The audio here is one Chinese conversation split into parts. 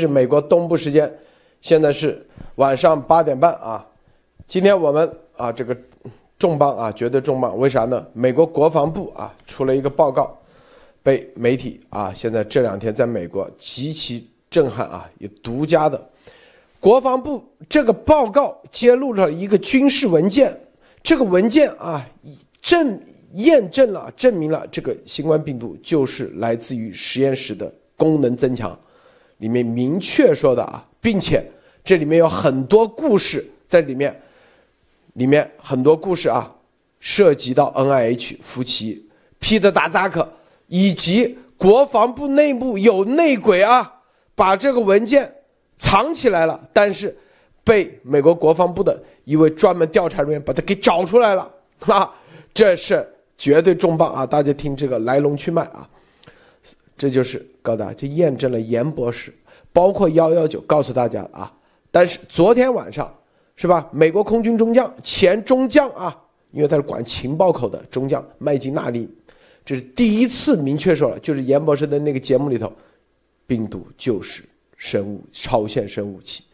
是美国东部时间，现在是晚上八点半啊。今天我们啊，这个重磅啊，绝对重磅，为啥呢？美国国防部啊出了一个报告，被媒体啊现在这两天在美国极其震撼啊，有独家的国防部这个报告揭露了一个军事文件，这个文件啊证验证了证明了这个新冠病毒就是来自于实验室的。功能增强，里面明确说的啊，并且这里面有很多故事在里面，里面很多故事啊，涉及到 N I H 夫妻、皮特达扎克以及国防部内部有内鬼啊，把这个文件藏起来了，但是被美国国防部的一位专门调查人员把它给找出来了啊，这是绝对重磅啊！大家听这个来龙去脉啊。这就是告诉大家，这验证了严博士，包括幺幺九告诉大家啊。但是昨天晚上，是吧？美国空军中将前中将啊，因为他是管情报口的中将麦金纳利，这是第一次明确说了，就是严博士的那个节目里头，病毒就是生物超限生武器，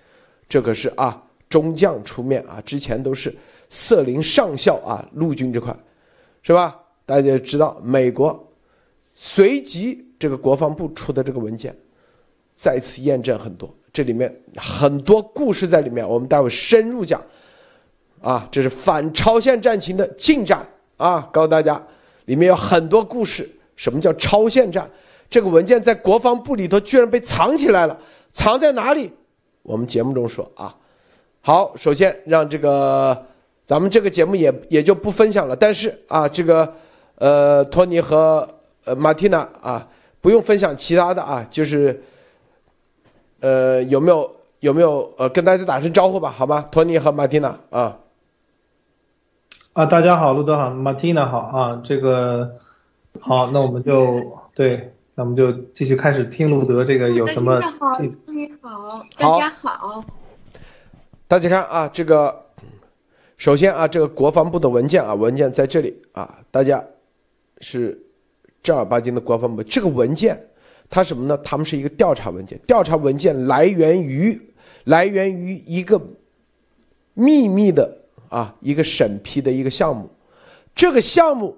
这可是啊中将出面啊，之前都是瑟林上校啊陆军这块，是吧？大家知道美国随即。这个国防部出的这个文件，再次验证很多，这里面很多故事在里面，我们待会深入讲。啊，这是反超限战情的进展啊，告诉大家，里面有很多故事。什么叫超限战？这个文件在国防部里头居然被藏起来了，藏在哪里？我们节目中说啊。好，首先让这个咱们这个节目也也就不分享了，但是啊，这个呃，托尼和呃马蒂娜啊。不用分享其他的啊，就是，呃，有没有有没有呃，跟大家打声招呼吧，好吗？托尼和马蒂娜啊，啊，大家好，路德好，马蒂娜好啊，这个好，那我们就对，那我们就继续开始听路德这个有什么？好，你好，大家好，大家看啊，这个首先啊，这个国防部的文件啊，文件在这里啊，大家是。正儿八经的国防部这个文件，它什么呢？他们是一个调查文件，调查文件来源于来源于一个秘密的啊一个审批的一个项目。这个项目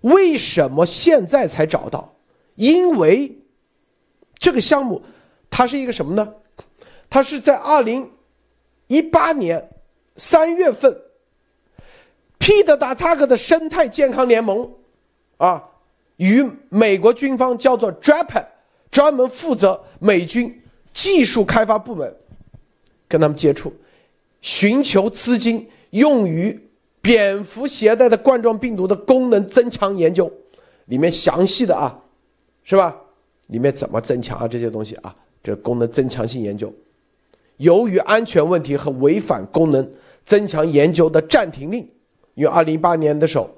为什么现在才找到？因为这个项目它是一个什么呢？它是在二零一八年三月份，P 的打叉克的生态健康联盟。啊，与美国军方叫做 Draper，专门负责美军技术开发部门，跟他们接触，寻求资金用于蝙蝠携带的冠状病毒的功能增强研究，里面详细的啊，是吧？里面怎么增强啊？这些东西啊，这功能增强性研究，由于安全问题和违反功能增强研究的暂停令，因为二零一八年的时候，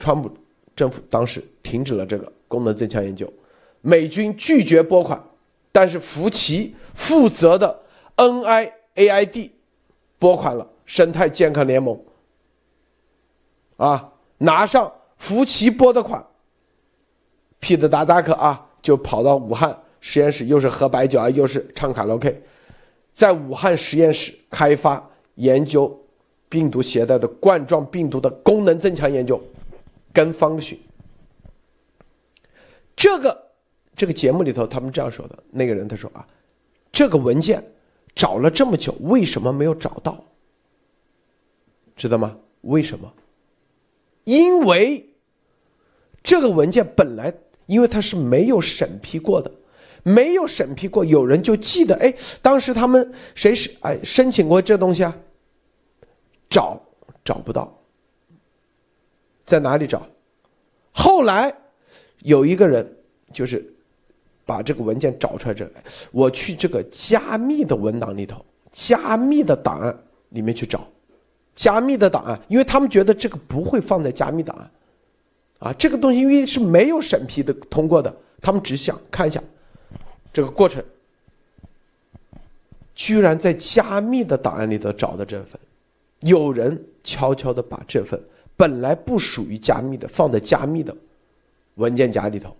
川普。政府当时停止了这个功能增强研究，美军拒绝拨款，但是福奇负责的 NIAID 拨款了生态健康联盟，啊，拿上福奇拨的款，皮特达扎克啊就跑到武汉实验室，又是喝白酒啊，又是唱卡拉 OK，在武汉实验室开发研究病毒携带的冠状病毒的功能增强研究。跟方许，这个这个节目里头，他们这样说的。那个人他说啊，这个文件找了这么久，为什么没有找到？知道吗？为什么？因为这个文件本来，因为它是没有审批过的，没有审批过，有人就记得，哎，当时他们谁是哎申请过这东西啊？找找不到。在哪里找？后来有一个人就是把这个文件找出来，这来我去这个加密的文档里头，加密的档案里面去找，加密的档案，因为他们觉得这个不会放在加密档案，啊，这个东西因为是没有审批的通过的，他们只想看一下这个过程，居然在加密的档案里头找到这份，有人悄悄的把这份。本来不属于加密的，放在加密的文件夹里头，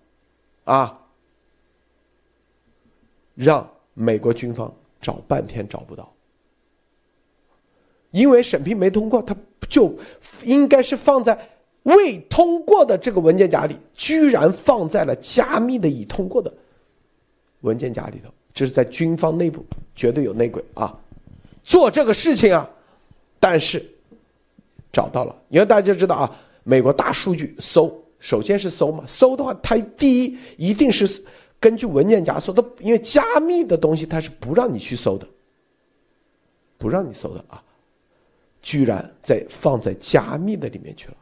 啊，让美国军方找半天找不到，因为审批没通过，他就应该是放在未通过的这个文件夹里，居然放在了加密的已通过的文件夹里头，这是在军方内部绝对有内鬼啊，做这个事情啊，但是找到了，因为大家知道啊，美国大数据搜，首先是搜嘛，搜的话，它第一一定是。根据文件夹搜的，因为加密的东西它是不让你去搜的，不让你搜的啊，居然在放在加密的里面去了。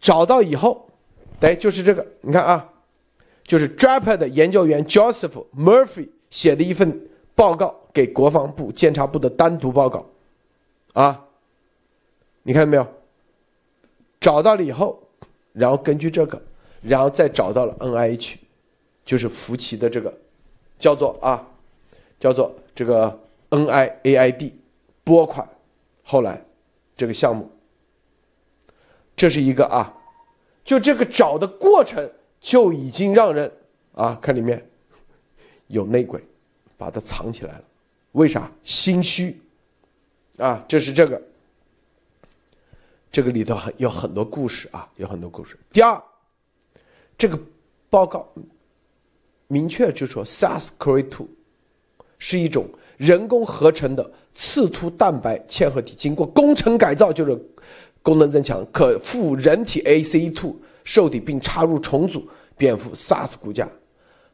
找到以后，哎，就是这个，你看啊，就是 Draper 的研究员 Joseph Murphy 写的一份报告给国防部监察部的单独报告，啊，你看到没有？找到了以后，然后根据这个，然后再找到了 NIH。就是福奇的这个，叫做啊，叫做这个 NIAID 拨款，后来这个项目，这是一个啊，就这个找的过程就已经让人啊看里面有内鬼，把它藏起来了，为啥？心虚啊，这是这个，这个里头很有很多故事啊，有很多故事。第二，这个报告。明确就说，SARS-CoV-2 是一种人工合成的刺突蛋白嵌合体，经过工程改造，就是功能增强，可附人体 ACE2 受体并插入重组蝙蝠 SARS 骨架。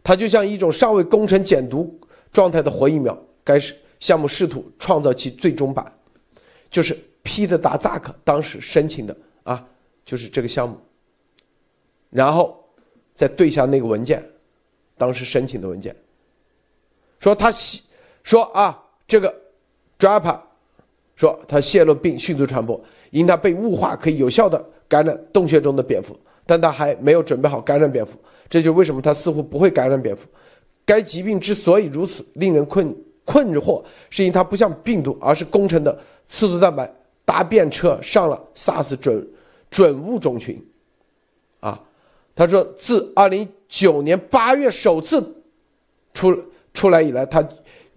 它就像一种尚未工程减毒状态的活疫苗。该是项目试图创造其最终版，就是皮特达扎克当时申请的啊，就是这个项目。然后再对一下那个文件。当时申请的文件说他泄说啊这个 Drapa 说他泄露并迅速传播，因他被雾化可以有效的感染洞穴中的蝙蝠，但他还没有准备好感染蝙蝠，这就为什么他似乎不会感染蝙蝠。该疾病之所以如此令人困困惑，是因为它不像病毒，而是工程的刺突蛋白搭便车上了 SARS 准准物种群，啊，他说自二零一。九年八月首次出出来以来，它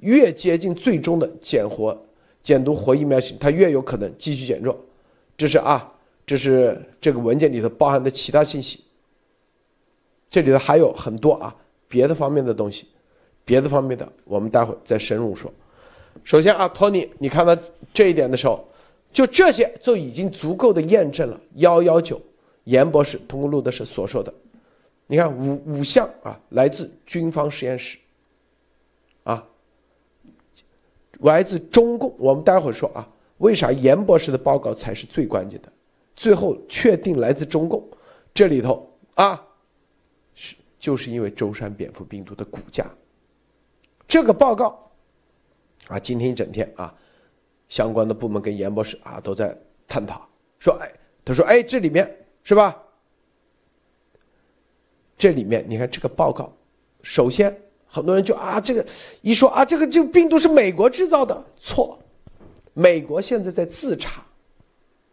越接近最终的减活减毒活疫苗型，它越有可能继续减弱。这是啊，这是这个文件里头包含的其他信息。这里头还有很多啊别的方面的东西，别的方面的我们待会再深入说。首先啊，托尼，你看到这一点的时候，就这些就已经足够的验证了幺幺九严博士通过路德社所说的。你看五五项啊，来自军方实验室，啊，来自中共。我们待会儿说啊，为啥严博士的报告才是最关键的？最后确定来自中共，这里头啊，是就是因为舟山蝙蝠病毒的骨架。这个报告啊，今天一整天啊，相关的部门跟严博士啊都在探讨，说哎，他说哎，这里面是吧？这里面你看这个报告，首先很多人就啊，这个一说啊，这个这个病毒是美国制造的，错，美国现在在自查，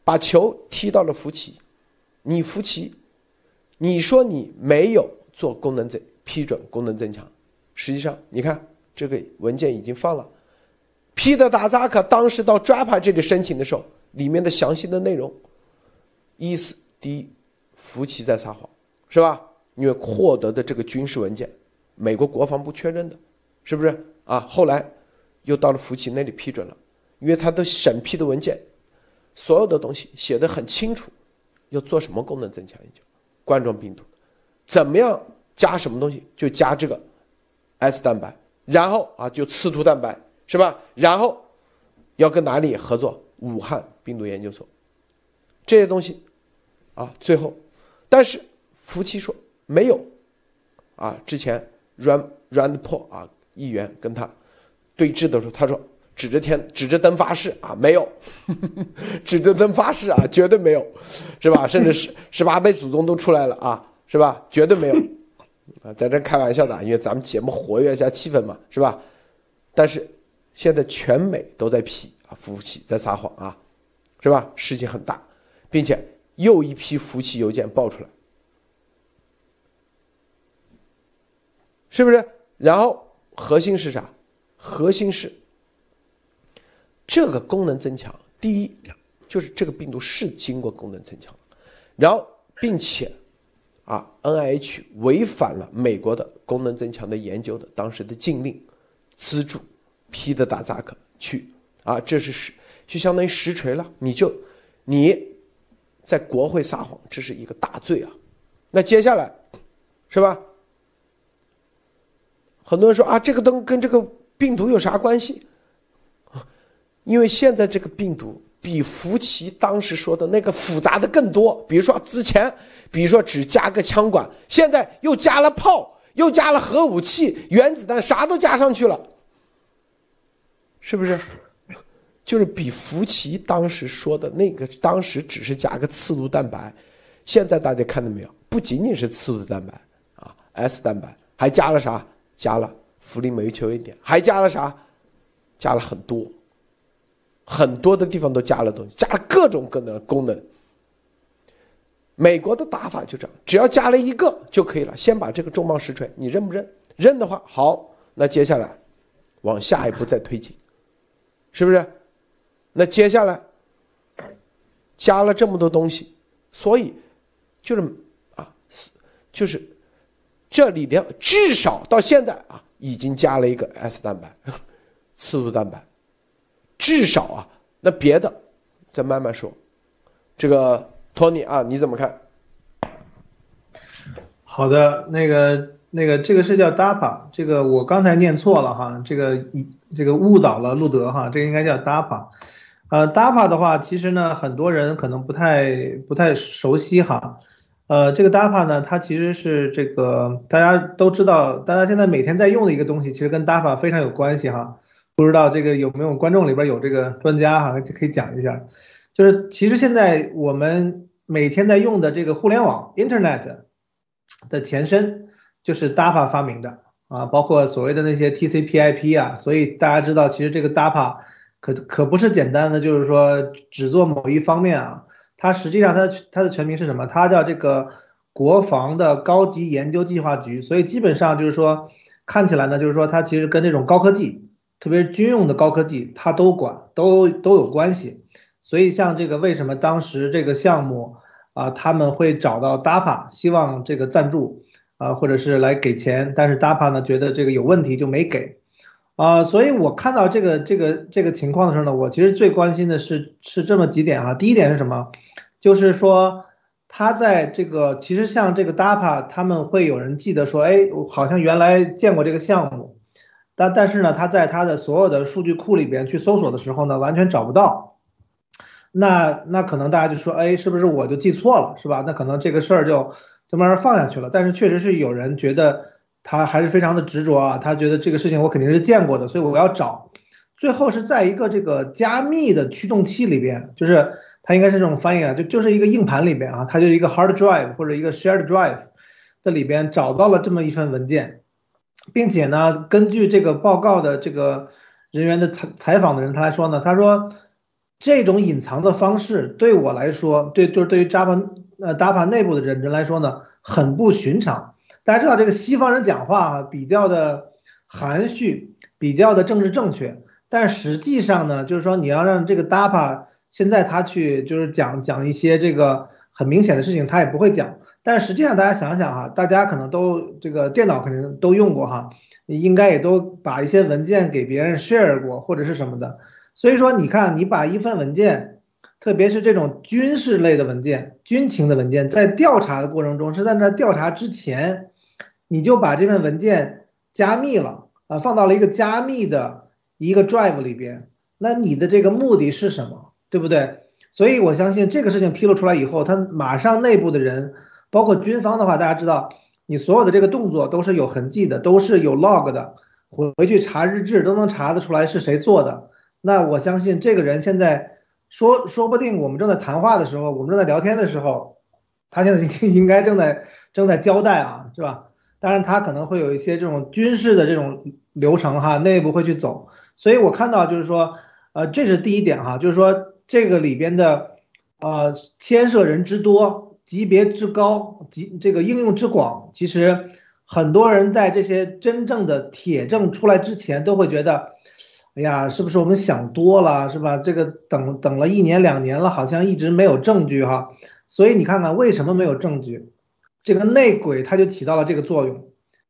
把球踢到了福奇，你福奇，你说你没有做功能增批准功能增强，实际上你看这个文件已经放了，皮特达扎克当时到 Drapa 这里申请的时候，里面的详细的内容，意思第一，福奇在撒谎，是吧？因为获得的这个军事文件，美国国防部确认的，是不是啊？后来又到了福奇那里批准了，因为他的审批的文件，所有的东西写的很清楚，要做什么功能增强研究，冠状病毒，怎么样加什么东西就加这个 S 蛋白，然后啊就刺突蛋白是吧？然后要跟哪里合作？武汉病毒研究所，这些东西啊，最后，但是福奇说。没有，啊，之前 Rand Rand Paul 啊，议员跟他对峙的时候，他说指着天指着灯发誓啊，没有，指着灯发誓啊，绝对没有，是吧？甚至十十八辈祖宗都出来了啊，是吧？绝对没有，啊，在这开玩笑的，因为咱们节目活跃一下气氛嘛，是吧？但是现在全美都在批啊，服务器在撒谎啊，是吧？事情很大，并且又一批服务器邮件爆出来。是不是？然后核心是啥？核心是这个功能增强。第一，就是这个病毒是经过功能增强，然后并且啊，N I H 违反了美国的功能增强的研究的当时的禁令，资助批的打扎克去啊，这是实就相当于实锤了。你就你在国会撒谎，这是一个大罪啊。那接下来是吧？很多人说啊，这个灯跟这个病毒有啥关系？因为现在这个病毒比福奇当时说的那个复杂的更多。比如说之前，比如说只加个枪管，现在又加了炮，又加了核武器、原子弹，啥都加上去了，是不是？就是比福奇当时说的那个，当时只是加个刺突蛋白，现在大家看到没有？不仅仅是刺突蛋白啊，S 蛋白还加了啥？加了氟利霉球一点，还加了啥？加了很多，很多的地方都加了东西，加了各种各样的功能。美国的打法就这样，只要加了一个就可以了。先把这个重磅实锤，你认不认？认的话，好，那接下来往下一步再推进，是不是？那接下来加了这么多东西，所以就是啊，就是。这里边至少到现在啊，已经加了一个 S 蛋白，刺突蛋白，至少啊，那别的再慢慢说。这个托尼啊，你怎么看？好的，那个那个这个是叫 DAPA，这个我刚才念错了哈，这个一这个误导了路德哈，这个应该叫 DAPA。呃，DAPA 的话，其实呢，很多人可能不太不太熟悉哈。呃，这个 DAPA 呢，它其实是这个大家都知道，大家现在每天在用的一个东西，其实跟 DAPA 非常有关系哈。不知道这个有没有观众里边有这个专家哈，可以讲一下。就是其实现在我们每天在用的这个互联网 Internet 的前身就是 DAPA 发明的啊，包括所谓的那些 TCP/IP 啊，所以大家知道，其实这个 DAPA 可可不是简单的，就是说只做某一方面啊。它实际上，它它的全名是什么？它叫这个国防的高级研究计划局。所以基本上就是说，看起来呢，就是说它其实跟这种高科技，特别是军用的高科技，它都管，都都有关系。所以像这个，为什么当时这个项目啊，他们会找到 DAPA，希望这个赞助啊，或者是来给钱，但是 DAPA 呢觉得这个有问题就没给。啊，所以我看到这个这个这个情况的时候呢，我其实最关心的是是这么几点啊。第一点是什么？就是说，他在这个其实像这个 DAPA，他们会有人记得说，哎，好像原来见过这个项目，但但是呢，他在他的所有的数据库里边去搜索的时候呢，完全找不到。那那可能大家就说，哎，是不是我就记错了，是吧？那可能这个事儿就就慢慢放下去了。但是确实是有人觉得他还是非常的执着啊，他觉得这个事情我肯定是见过的，所以我要找。最后是在一个这个加密的驱动器里边，就是。它应该是这种翻译啊，就就是一个硬盘里边啊，它就一个 hard drive 或者一个 shared drive 的里边找到了这么一份文件，并且呢，根据这个报告的这个人员的采采访的人他来说呢，他说这种隐藏的方式对我来说，对就是对于 Java 呃 DAPA 内部的人人来说呢，很不寻常。大家知道这个西方人讲话啊比较的含蓄，比较的政治正确，但实际上呢，就是说你要让这个 DAPA 现在他去就是讲讲一些这个很明显的事情，他也不会讲。但实际上大家想想哈，大家可能都这个电脑肯定都用过哈，应该也都把一些文件给别人 share 过或者是什么的。所以说你看，你把一份文件，特别是这种军事类的文件、军情的文件，在调查的过程中是在那调查之前，你就把这份文件加密了啊，放到了一个加密的一个 drive 里边。那你的这个目的是什么？对不对？所以我相信这个事情披露出来以后，他马上内部的人，包括军方的话，大家知道，你所有的这个动作都是有痕迹的，都是有 log 的，回回去查日志都能查得出来是谁做的。那我相信这个人现在说，说不定我们正在谈话的时候，我们正在聊天的时候，他现在 应该正在正在交代啊，是吧？当然他可能会有一些这种军事的这种流程哈，内部会去走。所以我看到就是说，呃，这是第一点哈，就是说。这个里边的，呃，牵涉人之多，级别之高，级这个应用之广，其实很多人在这些真正的铁证出来之前，都会觉得，哎呀，是不是我们想多了，是吧？这个等等了一年两年了，好像一直没有证据哈。所以你看看为什么没有证据？这个内鬼他就起到了这个作用，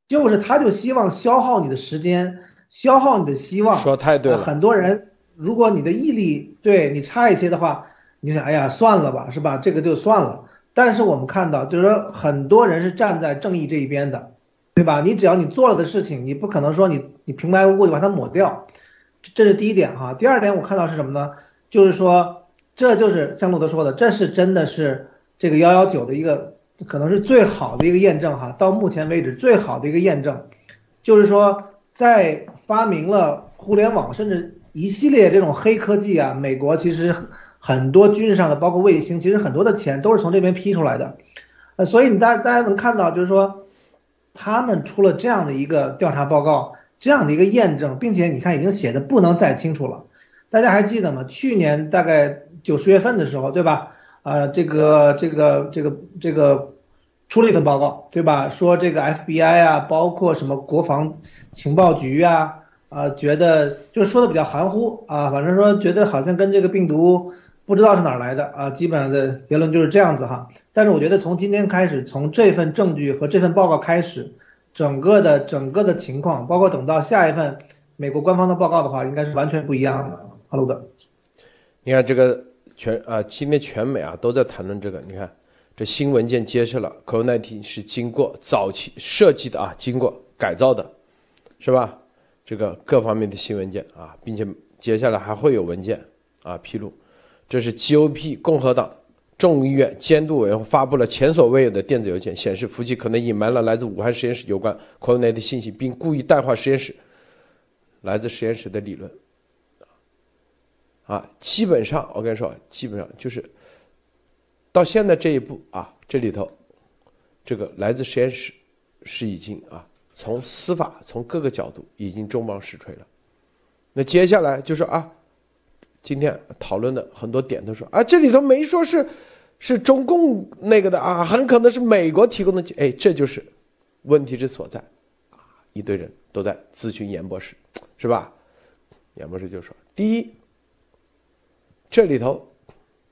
就是他就希望消耗你的时间，消耗你的希望。说太对了。很多人，如果你的毅力对你差一些的话，你想，哎呀，算了吧，是吧？这个就算了。但是我们看到，就是说很多人是站在正义这一边的，对吧？你只要你做了的事情，你不可能说你你平白无故就把它抹掉，这是第一点哈。第二点我看到是什么呢？就是说，这就是像路德说的，这是真的是这个幺幺九的一个。可能是最好的一个验证哈，到目前为止最好的一个验证，就是说在发明了互联网，甚至一系列这种黑科技啊，美国其实很多军事上的，包括卫星，其实很多的钱都是从这边批出来的，呃，所以你大大家能看到，就是说他们出了这样的一个调查报告，这样的一个验证，并且你看已经写的不能再清楚了，大家还记得吗？去年大概九十月份的时候，对吧？啊，这个这个这个这个出了一份报告，对吧？说这个 FBI 啊，包括什么国防情报局啊，啊，觉得就是说的比较含糊啊，反正说觉得好像跟这个病毒不知道是哪来的啊，基本上的结论就是这样子哈。但是我觉得从今天开始，从这份证据和这份报告开始，整个的整个的情况，包括等到下一份美国官方的报告的话，应该是完全不一样的。哈喽的，你看这个。全啊，今天全美啊都在谈论这个。你看，这新文件揭示了 COVID-19 是经过早期设计的啊，经过改造的，是吧？这个各方面的新文件啊，并且接下来还会有文件啊披露。这是 GOP 共和党众议院监督委员会发布了前所未有的电子邮件，显示福奇可能隐瞒了来自武汉实验室有关 COVID-19 的信息，并故意淡化实验室来自实验室的理论。啊，基本上我跟你说，基本上就是到现在这一步啊，这里头这个来自实验室是已经啊，从司法从各个角度已经重磅实锤了。那接下来就是啊，今天讨论的很多点都说啊，这里头没说是是中共那个的啊，很可能是美国提供的。哎，这就是问题之所在啊！一堆人都在咨询严博士，是吧？严博士就说，第一。这里头，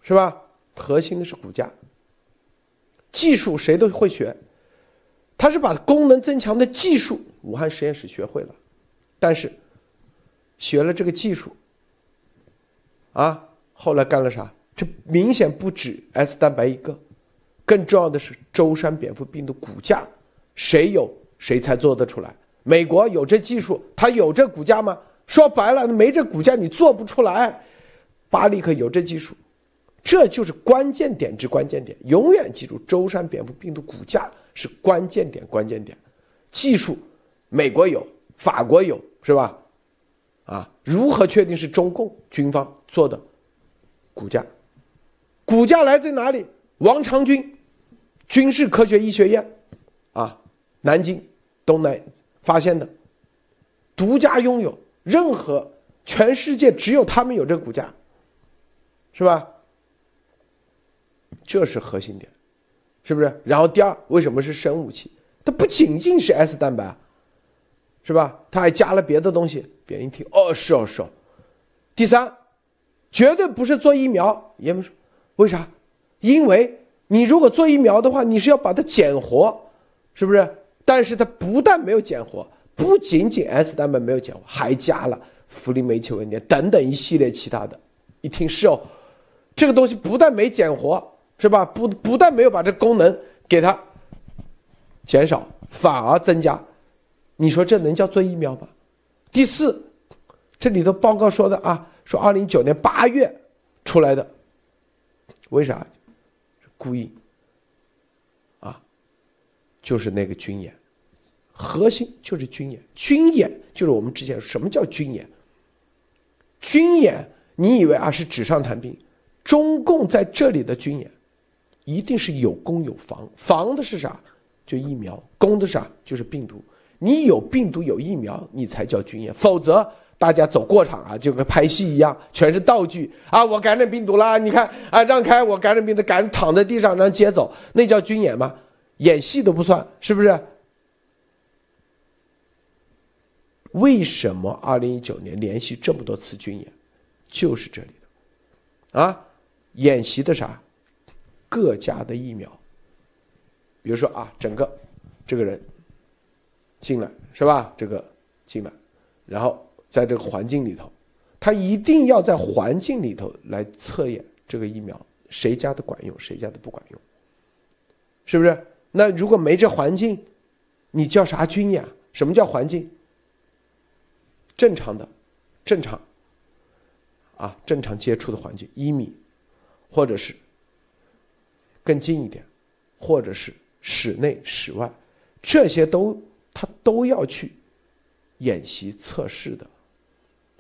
是吧？核心的是骨架。技术谁都会学，他是把功能增强的技术，武汉实验室学会了，但是学了这个技术，啊，后来干了啥？这明显不止 S 蛋白一个，更重要的是舟山蝙蝠病毒骨架，谁有谁才做得出来。美国有这技术，他有这骨架吗？说白了，没这骨架你做不出来。巴利克有这技术，这就是关键点之关键点。永远记住，舟山蝙蝠病毒骨架是关键点，关键点。技术，美国有，法国有，是吧？啊，如何确定是中共军方做的骨架？骨架来自哪里？王长军军事科学医学院，啊，南京东南发现的，独家拥有，任何全世界只有他们有这个骨架。是吧？这是核心点，是不是？然后第二，为什么是生武器？它不仅仅是 S 蛋白，是吧？它还加了别的东西。别人一听，哦，是哦，是哦。第三，绝对不是做疫苗。也不是，为啥？因为你如果做疫苗的话，你是要把它减活，是不是？但是它不但没有减活，不仅仅 S 蛋白没有减活，还加了氟利梅球稳等等一系列其他的。一听是哦。这个东西不但没减活，是吧？不不但没有把这功能给它减少，反而增加。你说这能叫做疫苗吗？第四，这里头报告说的啊，说二零一九年八月出来的，为啥？故意啊，就是那个军演，核心就是军演。军演就是我们之前什么叫军演？军演，你以为啊是纸上谈兵？中共在这里的军演，一定是有攻有防，防的是啥？就疫苗，攻的是啥？就是病毒。你有病毒有疫苗，你才叫军演，否则大家走过场啊，就跟拍戏一样，全是道具啊！我感染病毒啦，你看啊，让开，我感染病毒，赶躺在地上让接走，那叫军演吗？演戏都不算，是不是？为什么二零一九年连续这么多次军演，就是这里的，啊，演习的啥？各家的疫苗，比如说啊，整个这个人进来是吧？这个进来，然后在这个环境里头，他一定要在环境里头来测验这个疫苗谁家的管用，谁家的不管用，是不是？那如果没这环境，你叫啥军演？什么叫环境？正常的，正常啊，正常接触的环境一米，或者是。更近一点，或者是室内、室外，这些都他都要去演习测试的，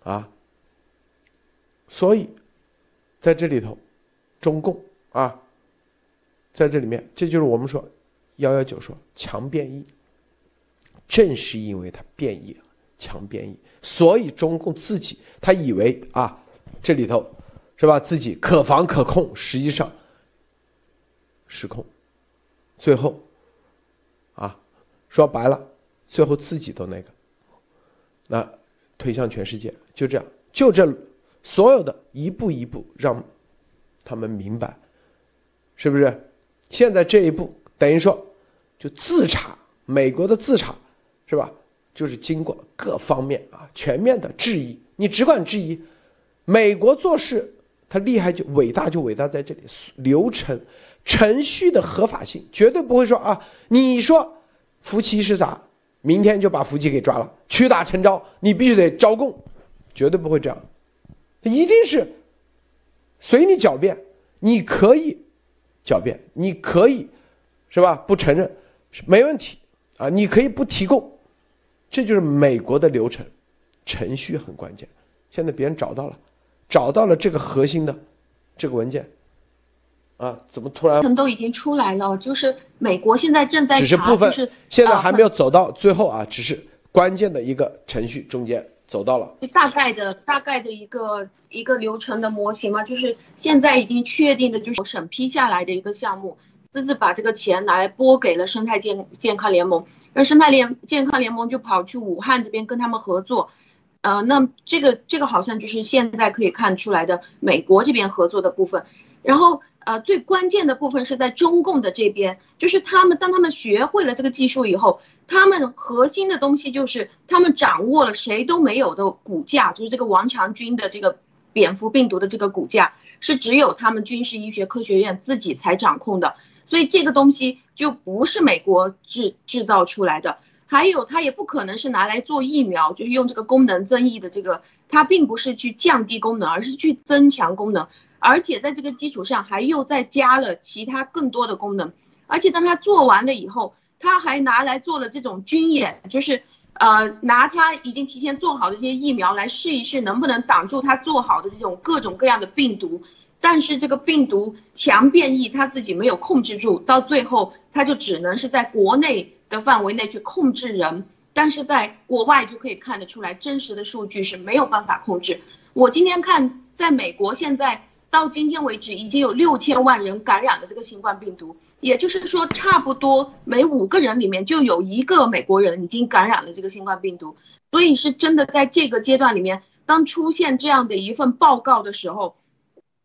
啊，所以在这里头，中共啊，在这里面，这就是我们说幺幺九说强变异，正是因为它变异强变异，所以中共自己他以为啊，这里头是吧，自己可防可控，实际上。失控，最后，啊，说白了，最后自己都那个，那推向全世界，就这样，就这所有的一步一步让他们明白，是不是？现在这一步等于说，就自查，美国的自查，是吧？就是经过各方面啊全面的质疑，你只管质疑，美国做事它厉害就伟大就伟大在这里，流程。程序的合法性绝对不会说啊！你说夫妻是啥？明天就把伏击给抓了，屈打成招，你必须得招供，绝对不会这样。一定是随你狡辩，你可以狡辩，你可以是吧？不承认没问题啊，你可以不提供，这就是美国的流程，程序很关键。现在别人找到了，找到了这个核心的这个文件。啊，怎么突然？都已经出来了，就是美国现在正在只是部分，就是现在还没有走到最后啊，只是关键的一个程序中间走到了。大概的大概的一个一个流程的模型嘛，就是现在已经确定的就是审批下来的一个项目，私自把这个钱拿来拨给了生态健健康联盟，而生态联健康联盟就跑去武汉这边跟他们合作，呃，那这个这个好像就是现在可以看出来的美国这边合作的部分，然后。呃，最关键的部分是在中共的这边，就是他们当他们学会了这个技术以后，他们核心的东西就是他们掌握了谁都没有的骨架，就是这个王强军的这个蝙蝠病毒的这个骨架是只有他们军事医学科学院自己才掌控的，所以这个东西就不是美国制制造出来的，还有它也不可能是拿来做疫苗，就是用这个功能增益的这个，它并不是去降低功能，而是去增强功能。而且在这个基础上，还又再加了其他更多的功能。而且当他做完了以后，他还拿来做了这种军演，就是呃拿他已经提前做好的这些疫苗来试一试，能不能挡住他做好的这种各种各样的病毒。但是这个病毒强变异，他自己没有控制住，到最后他就只能是在国内的范围内去控制人，但是在国外就可以看得出来，真实的数据是没有办法控制。我今天看，在美国现在。到今天为止，已经有六千万人感染了这个新冠病毒，也就是说，差不多每五个人里面就有一个美国人已经感染了这个新冠病毒。所以是真的，在这个阶段里面，当出现这样的一份报告的时候，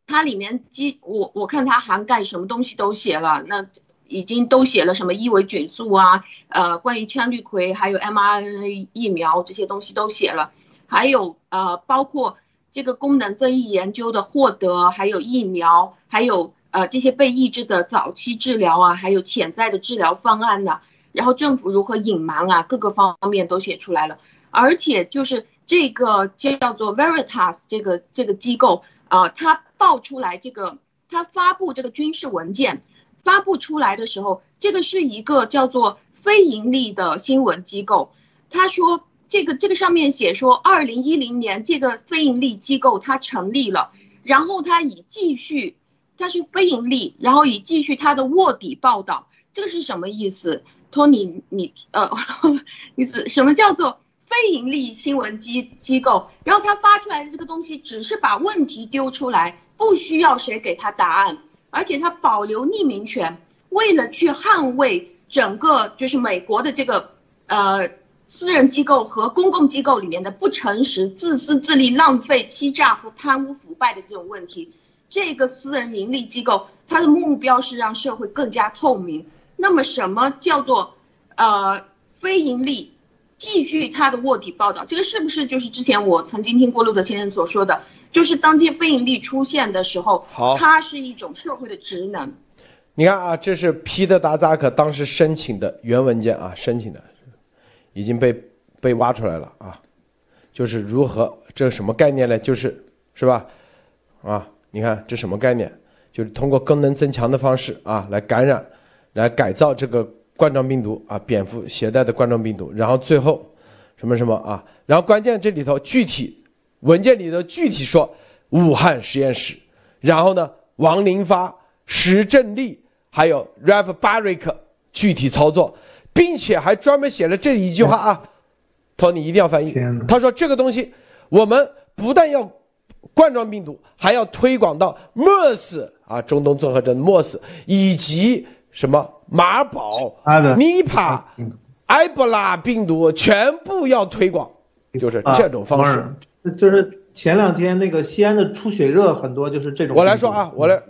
它里面基我我看它涵盖什么东西都写了，那已经都写了什么伊维菌素啊，呃，关于羟氯喹还有 mRNA 疫苗这些东西都写了，还有呃，包括。这个功能增益研究的获得，还有疫苗，还有呃这些被抑制的早期治疗啊，还有潜在的治疗方案呢，然后政府如何隐瞒啊，各个方面都写出来了。而且就是这个叫做 Veritas 这个这个机构啊，它爆出来这个，它发布这个军事文件，发布出来的时候，这个是一个叫做非盈利的新闻机构，他说。这个这个上面写说，二零一零年这个非盈利机构它成立了，然后它以继续，它是非盈利，然后以继续它的卧底报道，这个是什么意思？托尼，你呃，你是什么叫做非盈利新闻机机构？然后他发出来的这个东西只是把问题丢出来，不需要谁给他答案，而且他保留匿名权，为了去捍卫整个就是美国的这个呃。私人机构和公共机构里面的不诚实、自私自利、浪费、欺诈和贪污腐败的这种问题。这个私人盈利机构，它的目标是让社会更加透明。那么，什么叫做呃非盈利？继续它的卧底报道，这个是不是就是之前我曾经听过路德先生所说的，就是当这些非盈利出现的时候，好，它是一种社会的职能。你看啊，这是皮特达扎克当时申请的原文件啊，申请的。已经被被挖出来了啊，就是如何这什么概念呢？就是是吧？啊，你看这什么概念？就是通过功能增强的方式啊，来感染，来改造这个冠状病毒啊，蝙蝠携带的冠状病毒，然后最后什么什么啊？然后关键这里头具体文件里头具体说武汉实验室，然后呢，王林发、石正丽还有 Ralph Baric 具体操作。并且还专门写了这一句话啊，托尼一定要翻译。他说这个东西，我们不但要冠状病毒，还要推广到 MERS 啊，中东综合症 MERS，以及什么马尔堡、尼帕、埃博拉病毒，全部要推广，就是这种方式。就是前两天那个西安的出血热很多，就是这种。我来说啊，我来。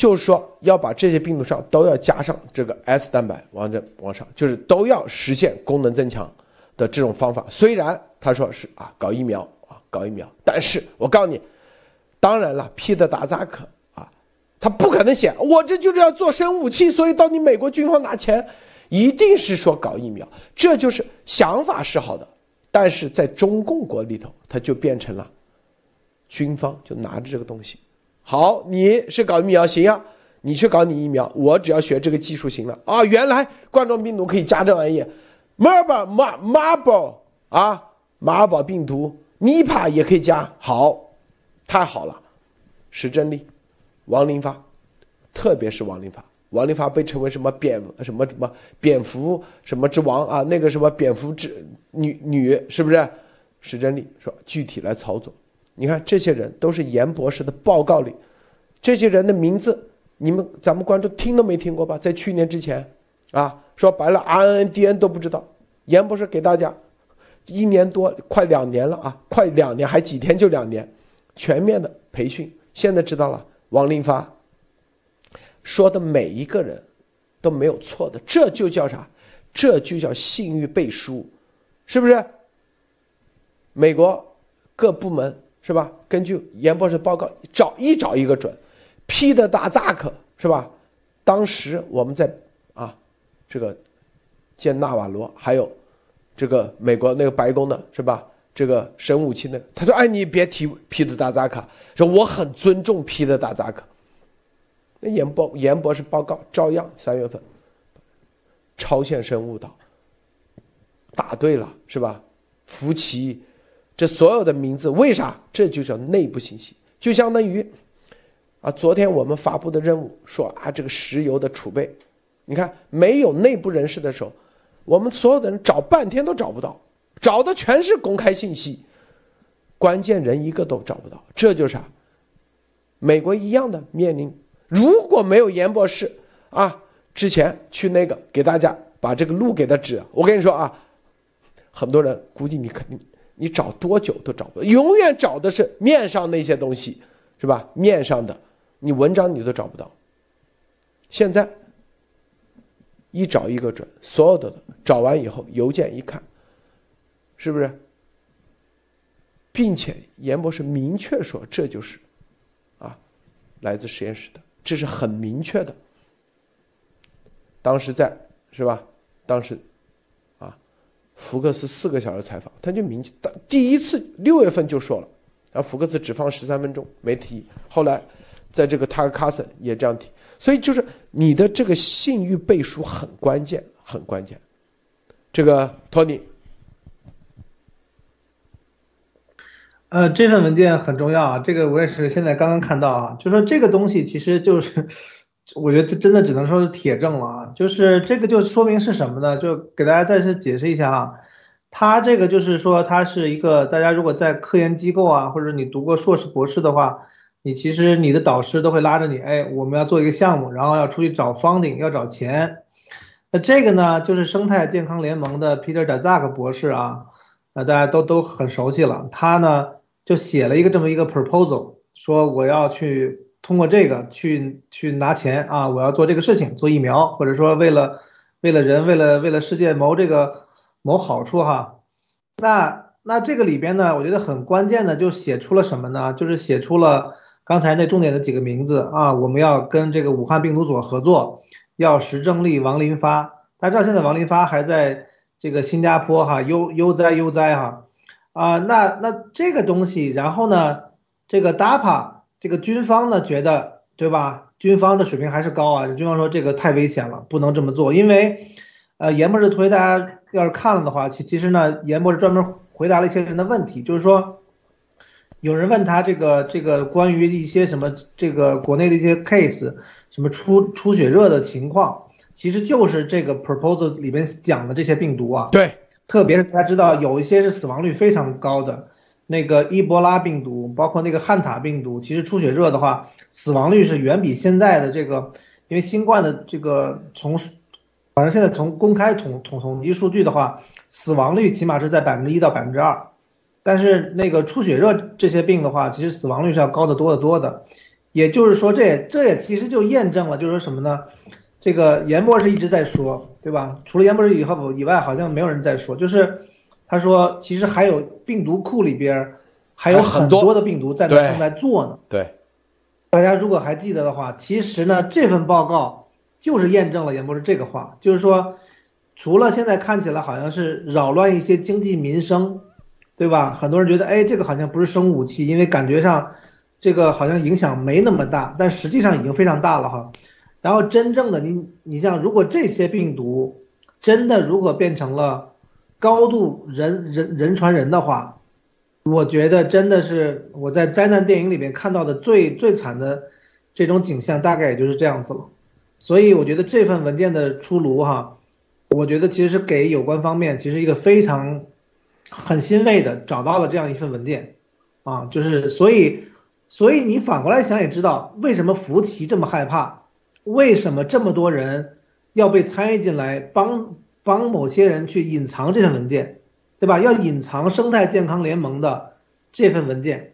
就是说要把这些病毒上都要加上这个 S 蛋白往这往上，就是都要实现功能增强的这种方法。虽然他说是啊搞疫苗啊搞疫苗，但是我告诉你，当然了，皮特达扎克啊，他不可能写我这就是要做生武器，所以到你美国军方拿钱，一定是说搞疫苗，这就是想法是好的，但是在中共国里头，他就变成了军方就拿着这个东西。好，你是搞疫苗行啊？你去搞你疫苗，我只要学这个技术行了啊！原来冠状病毒可以加这玩意，Marble 马 Marble 啊，马尔堡病毒 n i p a 也可以加，好，太好了！石正丽、王林发，特别是王林发，王林发被称为什么蝙什么什么蝙蝠什么之王啊？那个什么蝙蝠之女女是不是？石正丽说具体来操作。你看，这些人都是严博士的报告里，这些人的名字，你们咱们观众听都没听过吧？在去年之前，啊，说白了，RNN、DN 都不知道。严博士给大家一年多，快两年了啊，快两年，还几天就两年，全面的培训。现在知道了，王林发说的每一个人都没有错的，这就叫啥？这就叫信誉背书，是不是？美国各部门。是吧？根据严博士报告，找一找一个准，批的大扎克是吧？当时我们在啊，这个见纳瓦罗，还有这个美国那个白宫的是吧？这个神武器的，他说：“哎，你别提批的大扎克，说我很尊重批的大扎克。”那严博严博士报告照样三月份超限生物岛，答对了是吧？福奇。这所有的名字为啥？这就叫内部信息，就相当于，啊，昨天我们发布的任务说啊，这个石油的储备，你看没有内部人士的时候，我们所有的人找半天都找不到，找的全是公开信息，关键人一个都找不到，这就是啥？美国一样的面临，如果没有严博士啊，之前去那个给大家把这个路给他指，我跟你说啊，很多人估计你肯定。你找多久都找不到，永远找的是面上那些东西，是吧？面上的，你文章你都找不到。现在一找一个准，所有的找完以后，邮件一看，是不是？并且严博士明确说，这就是，啊，来自实验室的，这是很明确的。当时在，是吧？当时。福克斯四个小时采访，他就明确，第一次六月份就说了，然后福克斯只放十三分钟没提，后来在这个塔克卡森也这样提，所以就是你的这个信誉背书很关键，很关键。这个托尼，呃，这份文件很重要啊，这个我也是现在刚刚看到啊，就说这个东西其实就是。我觉得这真的只能说是铁证了啊！就是这个就说明是什么呢？就给大家再次解释一下啊，它这个就是说它是一个大家如果在科研机构啊，或者你读过硕士博士的话，你其实你的导师都会拉着你，哎，我们要做一个项目，然后要出去找 funding，要找钱。那这个呢，就是生态健康联盟的 Peter d a z a k 博士啊，那大家都都很熟悉了。他呢就写了一个这么一个 proposal，说我要去通过这个去去拿钱啊，我要做这个事情，做疫苗，或者说为了为了人，为了为了世界谋这个谋好处哈。那那这个里边呢，我觉得很关键的就写出了什么呢？就是写出了刚才那重点的几个名字啊，我们要跟这个武汉病毒所合作。要石正丽、王林发，大家知道现在王林发还在这个新加坡哈，悠悠哉悠哉哈，啊，那那这个东西，然后呢，这个 DAPA 这个军方呢觉得对吧？军方的水平还是高啊，军方说这个太危险了，不能这么做，因为，呃，严博士推大家要是看了的话，其其实呢，严博士专门回答了一些人的问题，就是说，有人问他这个这个关于一些什么这个国内的一些 case。什么出出血热的情况，其实就是这个 proposal 里边讲的这些病毒啊。对，特别是大家知道有一些是死亡率非常高的，那个伊波拉病毒，包括那个汉塔病毒，其实出血热的话，死亡率是远比现在的这个，因为新冠的这个从，反正现在从公开统统统计数据的话，死亡率起码是在百分之一到百分之二，但是那个出血热这些病的话，其实死亡率是要高得多得多的。也就是说，这也这也其实就验证了，就是说什么呢？这个严博士一直在说，对吧？除了严博士以后以外，好像没有人在说。就是他说，其实还有病毒库里边还有很多的病毒在那正在做呢。对，大家如果还记得的话，其实呢，这份报告就是验证了严博士这个话，就是说，除了现在看起来好像是扰乱一些经济民生，对吧？很多人觉得，哎，这个好像不是生物武器，因为感觉上。这个好像影响没那么大，但实际上已经非常大了哈。然后真正的你，你像如果这些病毒真的如果变成了高度人人人传人的话，我觉得真的是我在灾难电影里面看到的最最惨的这种景象，大概也就是这样子了。所以我觉得这份文件的出炉哈，我觉得其实是给有关方面其实一个非常很欣慰的找到了这样一份文件啊，就是所以。所以你反过来想也知道，为什么福奇这么害怕？为什么这么多人要被参与进来，帮帮某些人去隐藏这份文件，对吧？要隐藏生态健康联盟的这份文件，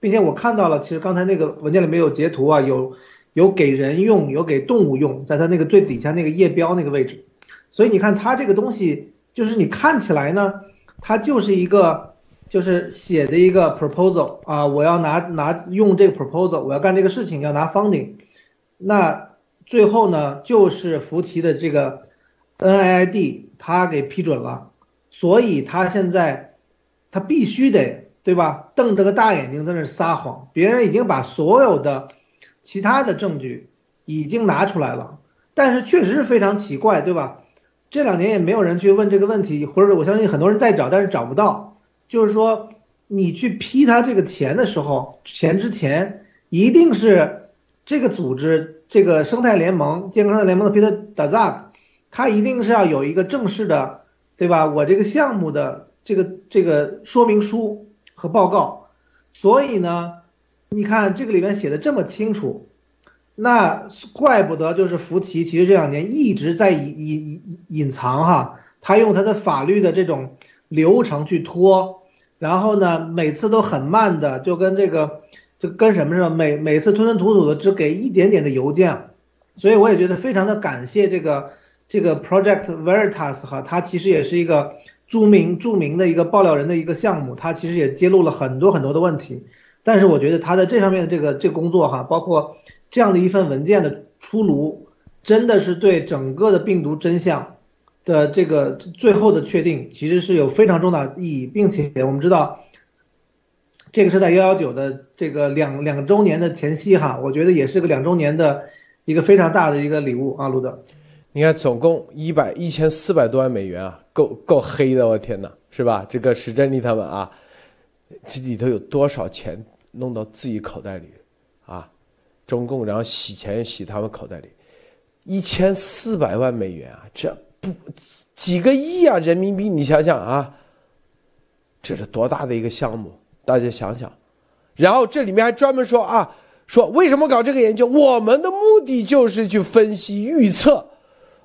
并且我看到了，其实刚才那个文件里面有截图啊，有有给人用，有给动物用，在它那个最底下那个页标那个位置。所以你看它这个东西，就是你看起来呢，它就是一个。就是写的一个 proposal 啊，我要拿拿用这个 proposal，我要干这个事情，要拿 funding，那最后呢，就是福奇的这个 NIID 他给批准了，所以他现在他必须得对吧，瞪着个大眼睛在那撒谎，别人已经把所有的其他的证据已经拿出来了，但是确实是非常奇怪，对吧？这两年也没有人去问这个问题，或者我相信很多人在找，但是找不到。就是说，你去批他这个钱的时候，钱之前一定是这个组织，这个生态联盟、健康的联盟的 Peter d a z a k 他一定是要有一个正式的，对吧？我这个项目的这个这个说明书和报告。所以呢，你看这个里面写的这么清楚，那怪不得就是福奇，其实这两年一直在隐隐隐隐藏哈，他用他的法律的这种。流程去拖，然后呢，每次都很慢的，就跟这个，就跟什么似的，每每次吞吞吐吐的，只给一点点的邮件，所以我也觉得非常的感谢这个这个 Project Veritas 哈，它其实也是一个著名著名的一个爆料人的一个项目，它其实也揭露了很多很多的问题，但是我觉得它在这上面的这个这工作哈，包括这样的一份文件的出炉，真的是对整个的病毒真相。的这个最后的确定，其实是有非常重大意义，并且我们知道，这个是在幺幺九的这个两两周年的前夕哈，我觉得也是个两周年的一个非常大的一个礼物啊，路德。你看，总共一百一千四百多万美元啊，够够黑的，我天哪，是吧？这个史珍妮他们啊，这里头有多少钱弄到自己口袋里啊？中共然后洗钱洗他们口袋里，一千四百万美元啊，这不。几个亿啊，人民币！你想想啊，这是多大的一个项目？大家想想。然后这里面还专门说啊，说为什么搞这个研究？我们的目的就是去分析预测，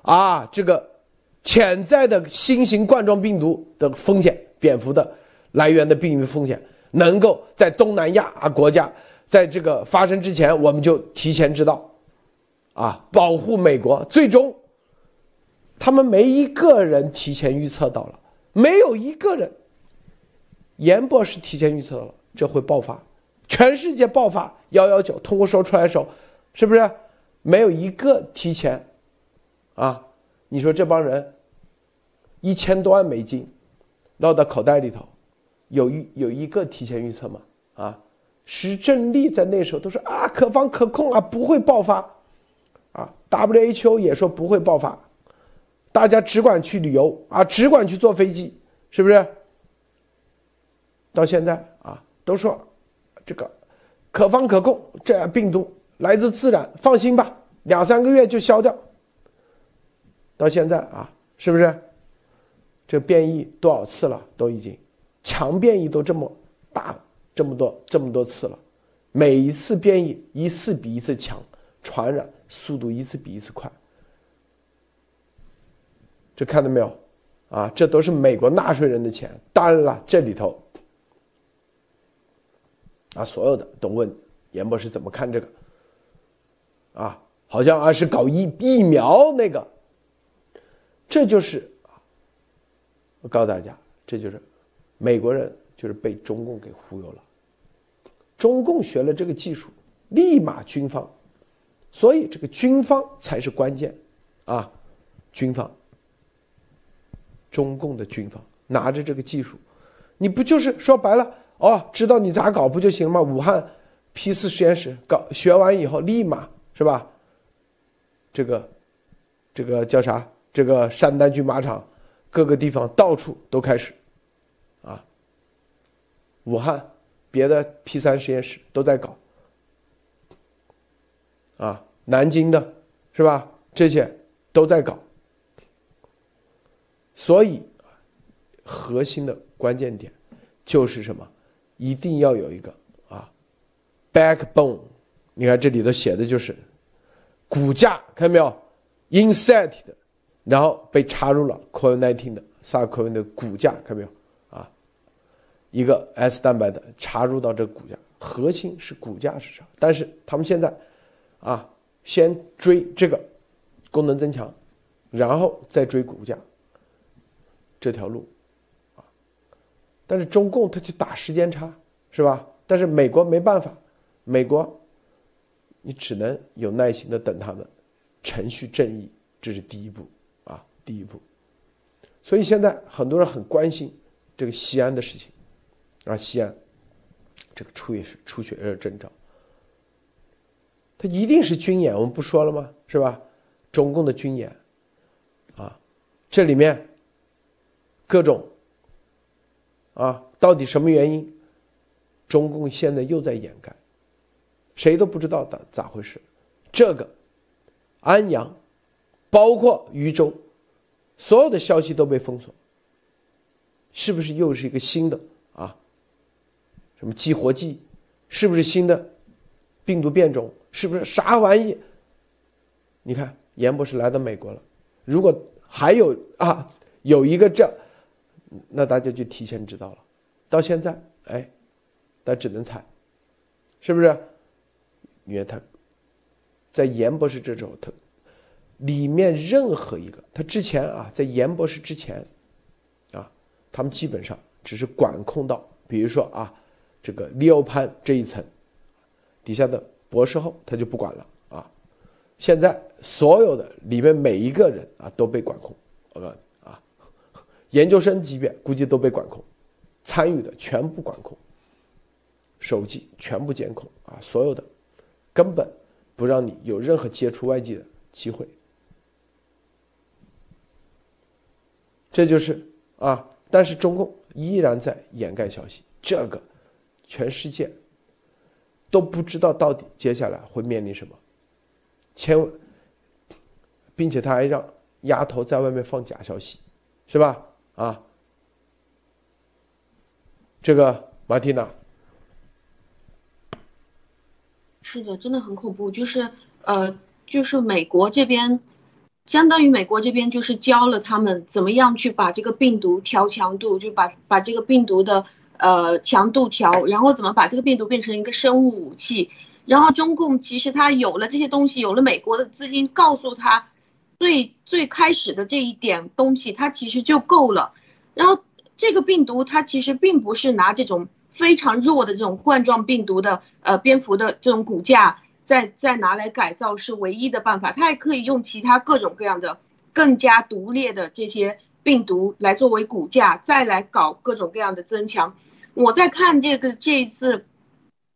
啊，这个潜在的新型冠状病毒的风险，蝙蝠的来源的病毒风险，能够在东南亚啊国家，在这个发生之前，我们就提前知道，啊，保护美国。最终，他们没一个人提前预测到了，没有一个人。严博士提前预测了这会爆发，全世界爆发幺幺九，通过说出来的时候，是不是没有一个提前？啊，你说这帮人一千多万美金落到口袋里头，有一有一个提前预测吗？啊，石正丽在那时候都说啊可防可控啊不会爆发，啊 WHO 也说不会爆发，大家只管去旅游啊只管去坐飞机，是不是？到现在啊都说这个可防可控，这病毒来自自然，放心吧，两三个月就消掉。到现在啊，是不是？这变异多少次了？都已经强变异都这么大，这么多这么多次了，每一次变异一次比一次强，传染速度一次比一次快。这看到没有？啊，这都是美国纳税人的钱。当然了，这里头啊，所有的都问严博士怎么看这个？啊，好像啊是搞疫疫苗那个。这就是，我告诉大家，这就是美国人就是被中共给忽悠了。中共学了这个技术，立马军方，所以这个军方才是关键啊！军方，中共的军方拿着这个技术，你不就是说白了哦？知道你咋搞不就行了吗？武汉 P 四实验室搞学完以后，立马是吧？这个，这个叫啥？这个山丹军马场，各个地方到处都开始，啊，武汉别的 P 三实验室都在搞，啊，南京的，是吧？这些都在搞，所以核心的关键点就是什么？一定要有一个啊，backbone。你看这里头写的就是骨架，看到没有？inside 的。然后被插入了 COVID-19 的 SARS-CoV 的骨架，看到没有啊？一个 S 蛋白的插入到这个骨架，核心是骨架是啥？但是他们现在啊，先追这个功能增强，然后再追骨架这条路啊。但是中共他去打时间差，是吧？但是美国没办法，美国你只能有耐心的等他们程序正义，这是第一步。第一步，所以现在很多人很关心这个西安的事情，啊，西安这个出血出血热征兆，它一定是军演，我们不说了吗？是吧？中共的军演，啊，这里面各种啊，到底什么原因？中共现在又在掩盖，谁都不知道咋咋回事。这个安阳，包括禹州。所有的消息都被封锁，是不是又是一个新的啊？什么激活剂？是不是新的病毒变种？是不是啥玩意？你看，严博士来到美国了，如果还有啊，有一个这，那大家就提前知道了。到现在，哎，那只能猜，是不是？因为他，在严博士这时候他。里面任何一个，他之前啊，在严博士之前，啊，他们基本上只是管控到，比如说啊，这个利欧潘这一层，底下的博士后他就不管了啊。现在所有的里面每一个人啊都被管控，呃啊，研究生级别估计都被管控，参与的全部管控，手机全部监控啊，所有的根本不让你有任何接触外界的机会。这就是啊，但是中共依然在掩盖消息，这个全世界都不知道到底接下来会面临什么，千万，并且他还让丫头在外面放假消息，是吧？啊，这个马蒂娜，是的，真的很恐怖，就是呃，就是美国这边。相当于美国这边就是教了他们怎么样去把这个病毒调强度，就把把这个病毒的呃强度调，然后怎么把这个病毒变成一个生物武器。然后中共其实他有了这些东西，有了美国的资金，告诉他最最开始的这一点东西，它其实就够了。然后这个病毒它其实并不是拿这种非常弱的这种冠状病毒的呃蝙蝠的这种骨架。再再拿来改造是唯一的办法，它还可以用其他各种各样的更加毒劣的这些病毒来作为骨架，再来搞各种各样的增强。我在看这个这一次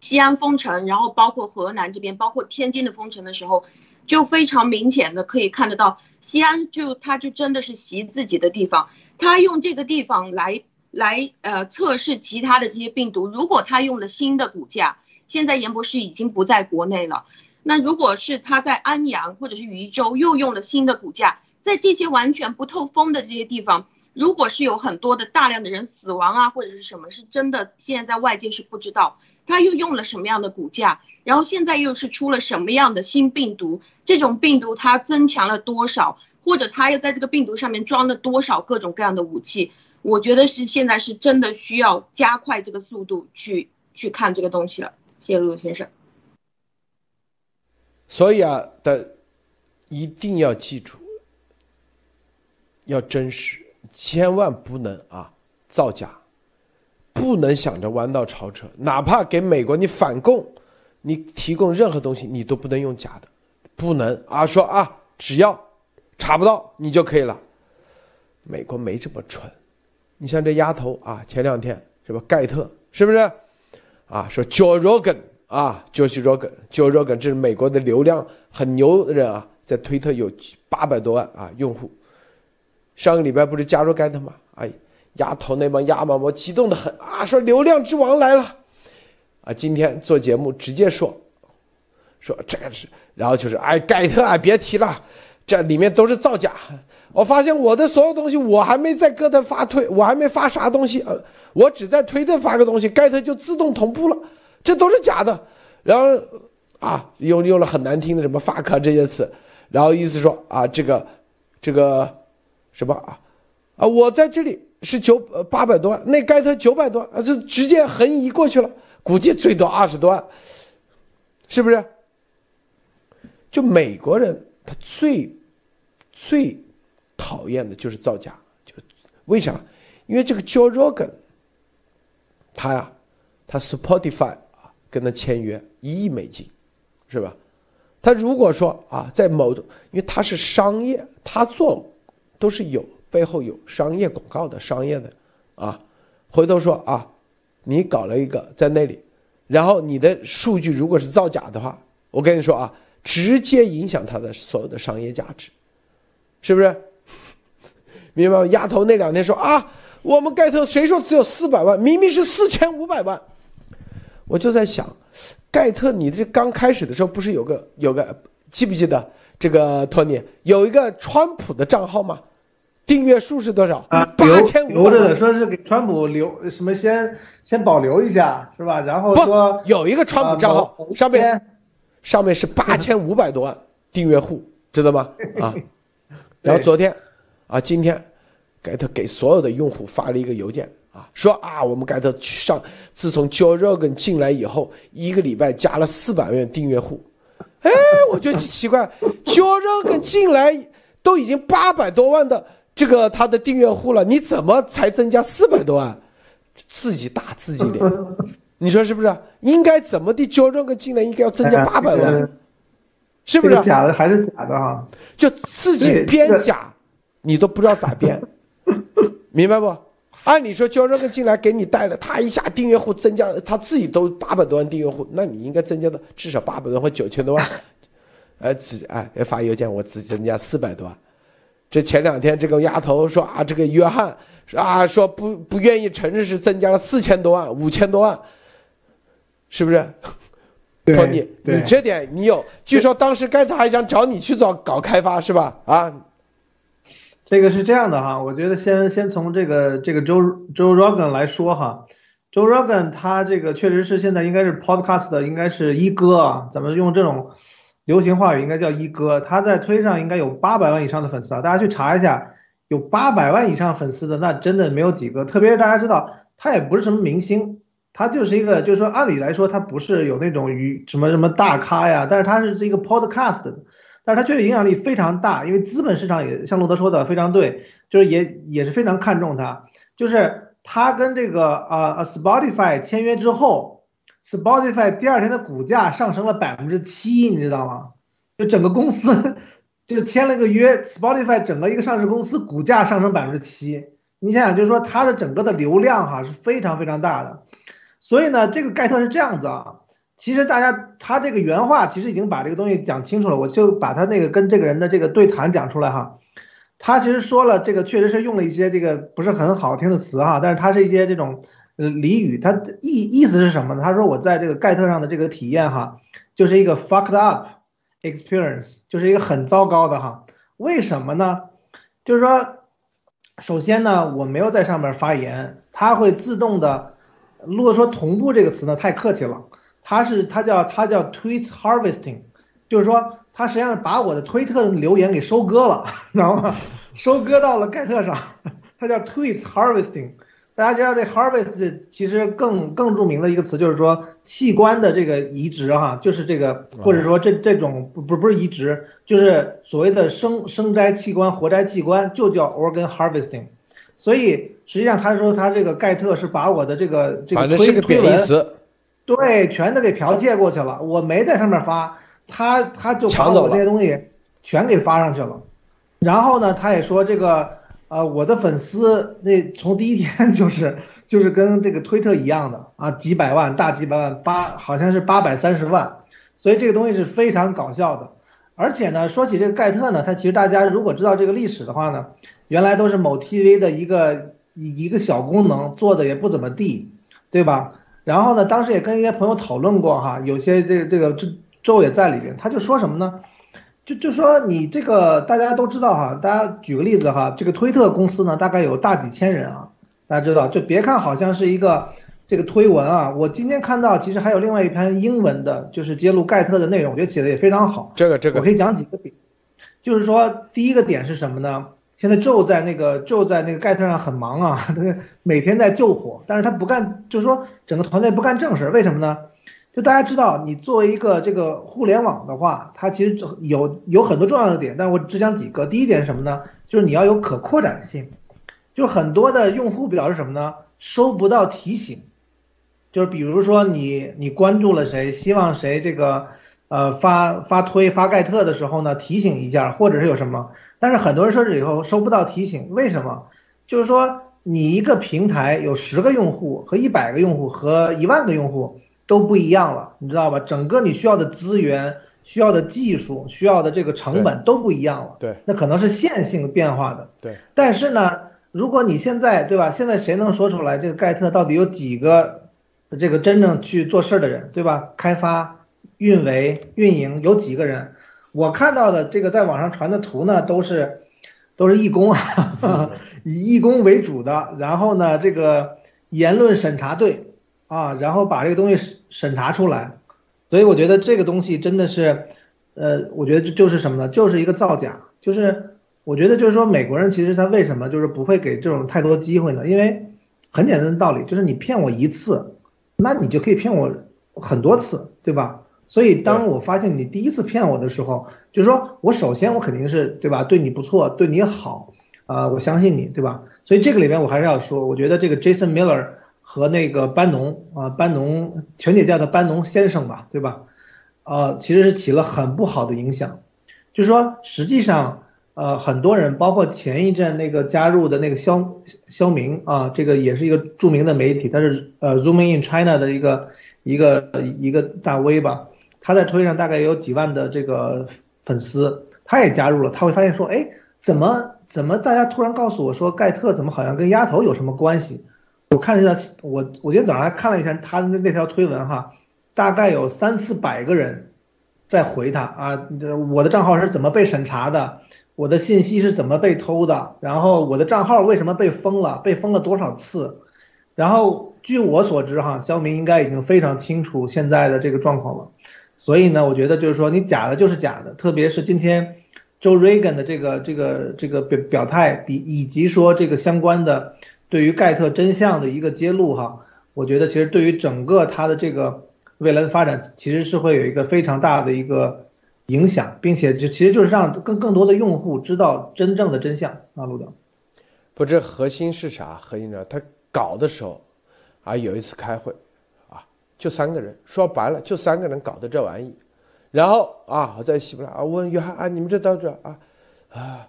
西安封城，然后包括河南这边，包括天津的封城的时候，就非常明显的可以看得到，西安就它就真的是习自己的地方，他用这个地方来来呃测试其他的这些病毒，如果他用了新的骨架。现在严博士已经不在国内了，那如果是他在安阳或者是渝州又用了新的骨架，在这些完全不透风的这些地方，如果是有很多的大量的人死亡啊，或者是什么是真的，现在在外界是不知道他又用了什么样的骨架，然后现在又是出了什么样的新病毒，这种病毒它增强了多少，或者他又在这个病毒上面装了多少各种各样的武器，我觉得是现在是真的需要加快这个速度去去看这个东西了。谢陆先生。所以啊，的一定要记住，要真实，千万不能啊造假，不能想着弯道超车。哪怕给美国你反共，你提供任何东西，你都不能用假的，不能啊说啊，只要查不到你就可以了。美国没这么蠢。你像这丫头啊，前两天是吧？盖特是不是？啊，说 Joe Rogan 啊，Joe Rogan，Joe Rogan，这是美国的流量很牛的人啊，在推特有八百多万啊用户。上个礼拜不是加入盖特吗？哎，丫头那帮鸭毛毛激动的很啊，说流量之王来了。啊，今天做节目直接说，说这个是，然后就是哎，盖特啊，别提了，这里面都是造假。我发现我的所有东西，我还没在哥特发推，我还没发啥东西，呃，我只在推特发个东西，盖特就自动同步了，这都是假的。然后啊，用用了很难听的什么 fuck 这些词，然后意思说啊，这个这个什么啊啊，我在这里是九八百多万，那盖特九百多万啊，这直接横移过去了，估计最多二十多万，是不是？就美国人他最最。讨厌的就是造假，就为啥？因为这个 Joe Rogan，他呀，他 Spotify 啊，跟他签约一亿美金，是吧？他如果说啊，在某种，因为他是商业，他做都是有背后有商业广告的商业的啊，回头说啊，你搞了一个在那里，然后你的数据如果是造假的话，我跟你说啊，直接影响他的所有的商业价值，是不是？明白吗？丫头那两天说啊，我们盖特谁说只有四百万？明明是四千五百万。我就在想，盖特，你这刚开始的时候不是有个有个记不记得这个托尼有一个川普的账号吗？订阅数是多少？八千五。留着的，说是给川普留什么先先保留一下是吧？然后说有一个川普账号上面上面是八千五百多万订阅户，知道吗？啊，然后昨天。啊，今天盖特给所有的用户发了一个邮件啊，说啊，我们盖特上自从 Joe Rogan 进来以后，一个礼拜加了四百万订阅户。哎，我觉得奇怪，Joe Rogan 进来都已经八百多万的这个他的订阅户了，你怎么才增加四百多万？自己打自己脸，你说是不是？应该怎么的？Joe Rogan 进来应该要增加八百万，是不是？假的还是假的哈？就自己编假。你都不知道咋编，明白不？按理说交这个进来给你带了，他一下订阅户增加，他自己都八百多万订阅户，那你应该增加到至少八百多或九千多万。哎，只哎发邮件，我只增加四百多万。这前两天这个丫头说啊，这个约翰啊说不不愿意承认是增加了四千多万、五千多万，是不是？托尼，你这点你有？据说当时盖特还想找你去做搞开发是吧？啊？这个是这样的哈，我觉得先先从这个这个 Joe Joe Rogan 来说哈，Joe Rogan 他这个确实是现在应该是 Podcast 的应该是一哥啊，咱们用这种流行话语应该叫一哥，他在推上应该有八百万以上的粉丝啊，大家去查一下，有八百万以上粉丝的那真的没有几个，特别是大家知道他也不是什么明星，他就是一个就是说按理来说他不是有那种与什么什么大咖呀，但是他是是一个 podcast，但是他确实影响力非常大，因为资本市场也像路德说的非常对，就是也也是非常看重他，就是他跟这个啊 Spotify 签约之后。Spotify 第二天的股价上升了百分之七，你知道吗？就整个公司就是签了个约，Spotify 整个一个上市公司股价上升百分之七。你想想，就是说它的整个的流量哈是非常非常大的。所以呢，这个盖特是这样子啊。其实大家他这个原话其实已经把这个东西讲清楚了，我就把他那个跟这个人的这个对谈讲出来哈。他其实说了这个确实是用了一些这个不是很好听的词哈，但是他是一些这种。呃，俚语，它意意思是什么呢？他说我在这个盖特上的这个体验哈，就是一个 fucked up experience，就是一个很糟糕的哈。为什么呢？就是说，首先呢，我没有在上面发言，它会自动的。如果说同步这个词呢，太客气了，它是它叫它叫 tweet harvesting，就是说它实际上把我的推特留言给收割了，知道吗？收割到了盖特上，它叫 tweet harvesting。大家知道这 harvest 其实更更著名的一个词就是说器官的这个移植哈，就是这个或者说这这种不不不是移植，就是所谓的生生摘器官、活摘器官就叫 organ harvesting。所以实际上他说他这个盖特是把我的这个这个推推文，对，全都给剽窃过去了。我没在上面发，他他就把我这些东西全给发上去了。然后呢，他也说这个。呃，我的粉丝那从第一天就是就是跟这个推特一样的啊，几百万大几百万八好像是八百三十万，所以这个东西是非常搞笑的。而且呢，说起这个盖特呢，他其实大家如果知道这个历史的话呢，原来都是某 TV 的一个一一个小功能做的也不怎么地，对吧？然后呢，当时也跟一些朋友讨论过哈，有些这个这个这周也在里边，他就说什么呢？就就说你这个大家都知道哈，大家举个例子哈，这个推特公司呢大概有大几千人啊，大家知道，就别看好像是一个这个推文啊，我今天看到其实还有另外一篇英文的，就是揭露盖特的内容，我觉得写的也非常好。这个这个我可以讲几个点，就是说第一个点是什么呢？现在就在那个就在那个盖特上很忙啊，每天在救火，但是他不干，就是说整个团队不干正事，为什么呢？就大家知道，你作为一个这个互联网的话，它其实有有很多重要的点，但我只讲几个。第一点是什么呢？就是你要有可扩展性。就很多的用户表示什么呢？收不到提醒。就是比如说你你关注了谁，希望谁这个呃发发推发盖特的时候呢，提醒一下，或者是有什么。但是很多人设置以后收不到提醒，为什么？就是说你一个平台有十个用户和一百个用户和一万个用户。都不一样了，你知道吧？整个你需要的资源、需要的技术、需要的这个成本都不一样了。对，那可能是线性变化的。对，但是呢，如果你现在对吧？现在谁能说出来这个盖特到底有几个这个真正去做事儿的人，对吧？开发、运维、运营有几个人？我看到的这个在网上传的图呢，都是都是义工啊，以义工为主的。然后呢，这个言论审查队。啊，然后把这个东西审审查出来，所以我觉得这个东西真的是，呃，我觉得就就是什么呢？就是一个造假。就是我觉得就是说，美国人其实他为什么就是不会给这种太多机会呢？因为很简单的道理，就是你骗我一次，那你就可以骗我很多次，对吧？所以当我发现你第一次骗我的时候，就是说我首先我肯定是对吧？对你不错，对你好，啊，我相信你，对吧？所以这个里面我还是要说，我觉得这个 Jason Miller。和那个班农啊，班农全姐叫的班农先生吧，对吧？呃，其实是起了很不好的影响，就是说，实际上，呃，很多人，包括前一阵那个加入的那个肖肖明啊，这个也是一个著名的媒体，他是呃 Zooming in China 的一个一个一个大 V 吧，他在推上大概有几万的这个粉丝，他也加入了，他会发现说，哎，怎么怎么大家突然告诉我说盖特怎么好像跟丫头有什么关系？我看一下，我我今天早上还看了一下他的那那条推文哈，大概有三四百个人在回他啊，我的账号是怎么被审查的？我的信息是怎么被偷的？然后我的账号为什么被封了？被封了多少次？然后据我所知哈，肖明应该已经非常清楚现在的这个状况了。所以呢，我觉得就是说你假的就是假的，特别是今天 Joe Reagan 的这个这个这个表表态，比以及说这个相关的对于盖特真相的一个揭露哈，我觉得其实对于整个他的这个未来的发展，其实是会有一个非常大的一个影响，并且就其实就是让更更多的用户知道真正的真相啊，路德。不，这核心是啥？核心呢？他搞的时候，啊，有一次开会，就三个人，说白了就三个人搞的这玩意，然后啊，我在希伯来啊，问约翰啊，你们这到这啊，啊，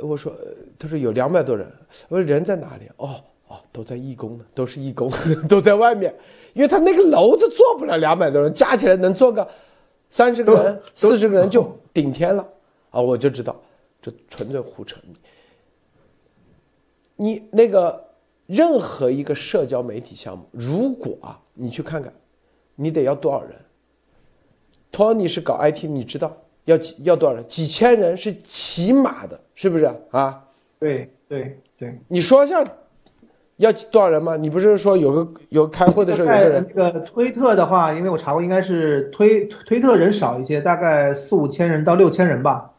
我说，他说有两百多人，我说人在哪里？哦哦，都在义工呢，都是义工，都在外面，因为他那个楼子坐不了两百多人，加起来能坐个三十个人、四十个人就顶天了，啊，我就知道这纯粹胡扯。你那个任何一个社交媒体项目，如果啊，你去看看，你得要多少人？托尼是搞 IT，你知道要几要多少人？几千人是起码的，是不是啊？对对对。你说一下，要多少人吗？你不是说有个有开会的时候有个人？那个推特的话，因为我查过，应该是推推特人少一些，大概四五千人到六千人吧。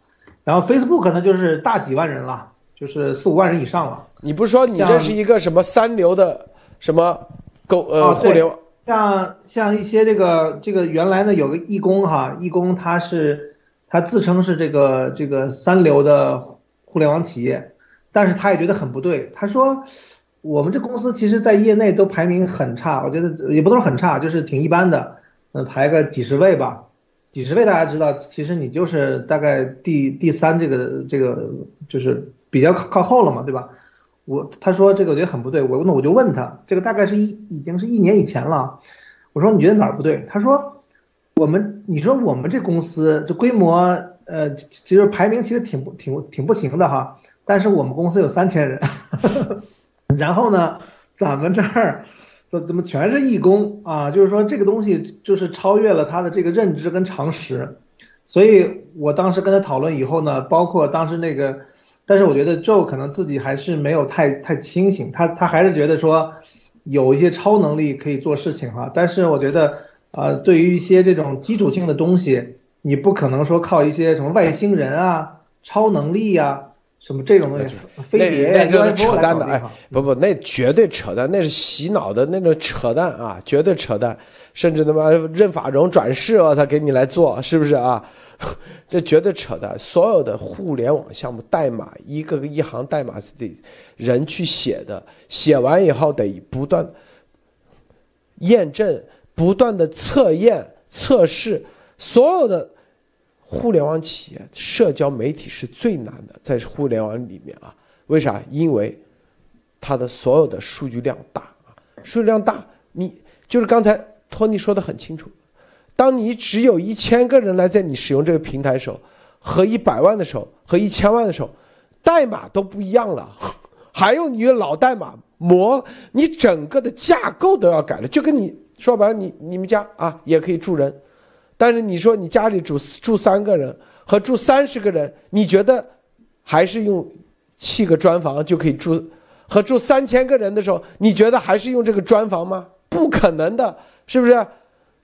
然后 Facebook 可能就是大几万人了，就是四五万人以上了。你不是说你这是一个什么三流的什么狗呃互联网？像像一些这个这个原来呢有个义工哈，义工他是他自称是这个这个三流的互联网企业，但是他也觉得很不对。他说我们这公司其实，在业内都排名很差，我觉得也不能说很差，就是挺一般的，嗯，排个几十位吧，几十位大家知道，其实你就是大概第第三这个这个就是比较靠靠后了嘛，对吧？我他说这个我觉得很不对，我那我就问他，这个大概是一已经是一年以前了，我说你觉得哪儿不对？他说我们你说我们这公司这规模呃其实排名其实挺不挺挺不行的哈，但是我们公司有三千人，然后呢咱们这儿怎怎么全是义工啊？就是说这个东西就是超越了他的这个认知跟常识，所以我当时跟他讨论以后呢，包括当时那个。但是我觉得 Joe 可能自己还是没有太太清醒，他他还是觉得说有一些超能力可以做事情哈。但是我觉得，呃，对于一些这种基础性的东西，你不可能说靠一些什么外星人啊、超能力呀、什么这种东西，飞碟那就是扯淡的。哎，不不，那绝对扯淡，那是洗脑的那种扯淡啊，绝对扯淡。甚至他妈任法荣转世，我操，给你来做，是不是啊？这绝对扯淡！所有的互联网项目代码，一个个一行代码是得人去写的，写完以后得不断验证、不断的测验、测试。所有的互联网企业，社交媒体是最难的，在互联网里面啊，为啥？因为它的所有的数据量大啊，数据量大，你就是刚才托尼说的很清楚。当你只有一千个人来在你使用这个平台的时候，和一百万的时候，和一千万的时候，代码都不一样了。还有你的老代码模，你整个的架构都要改了。就跟你说白了，你你们家啊也可以住人，但是你说你家里住住三个人和住三十个人，你觉得还是用砌个砖房就可以住？和住三千个人的时候，你觉得还是用这个砖房吗？不可能的，是不是？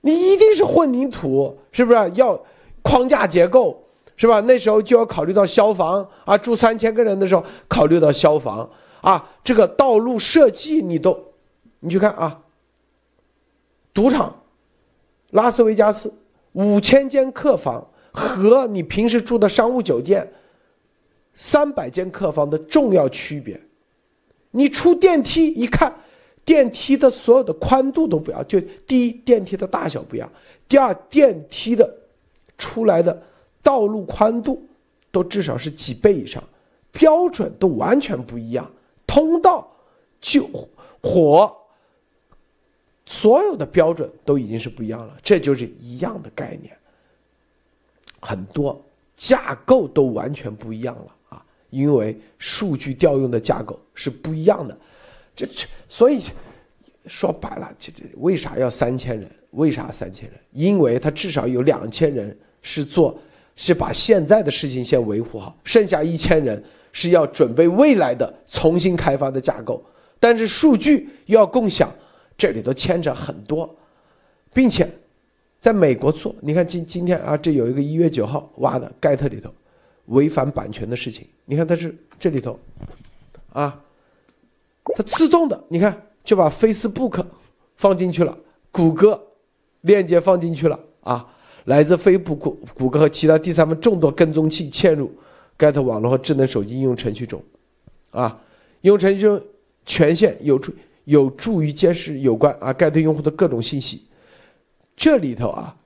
你一定是混凝土，是不是要框架结构，是吧？那时候就要考虑到消防啊，住三千个人的时候考虑到消防啊，这个道路设计你都，你去看啊，赌场，拉斯维加斯五千间客房和你平时住的商务酒店三百间客房的重要区别，你出电梯一看。电梯的所有的宽度都不要，就第一电梯的大小不一样，第二电梯的出来的道路宽度都至少是几倍以上，标准都完全不一样，通道就火，所有的标准都已经是不一样了，这就是一样的概念，很多架构都完全不一样了啊，因为数据调用的架构是不一样的。这这，所以说白了，这这为啥要三千人？为啥三千人？因为他至少有两千人是做，是把现在的事情先维护好，剩下一千人是要准备未来的重新开发的架构。但是数据要共享，这里头牵扯很多，并且在美国做，你看今今天啊，这有一个一月九号挖的盖特里头违反版权的事情，你看他是这里头，啊，它自动的，你看就把 Facebook 放进去了，谷歌链接放进去了啊，来自飞布谷谷歌和其他第三方众多跟踪器嵌入 Get 网络和智能手机应用程序中，啊，应用程序中权限有助有助于监视有关啊 Get 用户的各种信息。这里头啊，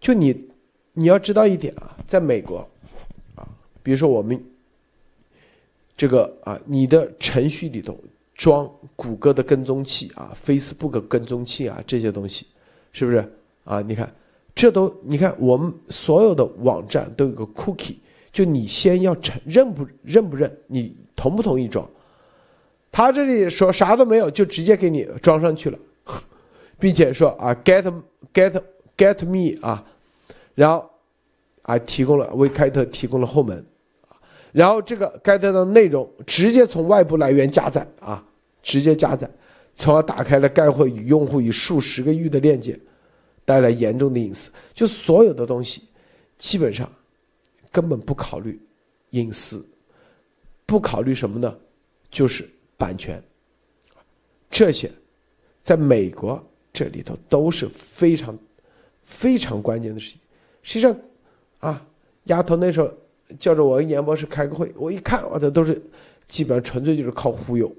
就你，你要知道一点啊，在美国，啊，比如说我们这个啊，你的程序里头装谷歌的跟踪器啊，Facebook 跟踪器啊，这些东西，是不是啊？你看，这都你看，我们所有的网站都有个 cookie，就你先要承认不认不认，你同不同意装？他这里说啥都没有，就直接给你装上去了。并且说啊，get get get me 啊，然后啊提供了为开特提供了后门，然后这个盖特的内容直接从外部来源加载啊，直接加载，从而打开了该会与用户以数十个域的链接，带来严重的隐私。就所有的东西，基本上根本不考虑隐私，不考虑什么呢？就是版权，这些在美国。这里头都是非常非常关键的事情。实际上，啊，丫头那时候叫着我跟严博士开个会，我一看，我这都是基本上纯粹就是靠忽悠。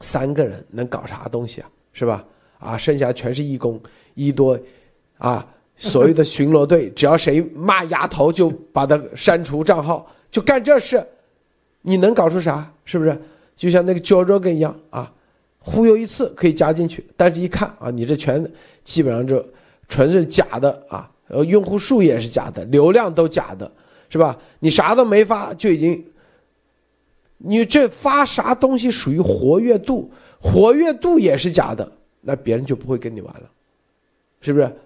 三个人能搞啥东西啊？是吧？啊，剩下全是义工一多，啊，所谓的巡逻队，只要谁骂丫头，就把他删除账号，就干这事。你能搞出啥？是不是？就像那个 Jojo 一样啊？忽悠一次可以加进去，但是一看啊，你这全基本上就纯是假的啊，呃，用户数也是假的，流量都假的，是吧？你啥都没发就已经，你这发啥东西属于活跃度，活跃度也是假的，那别人就不会跟你玩了，是不是？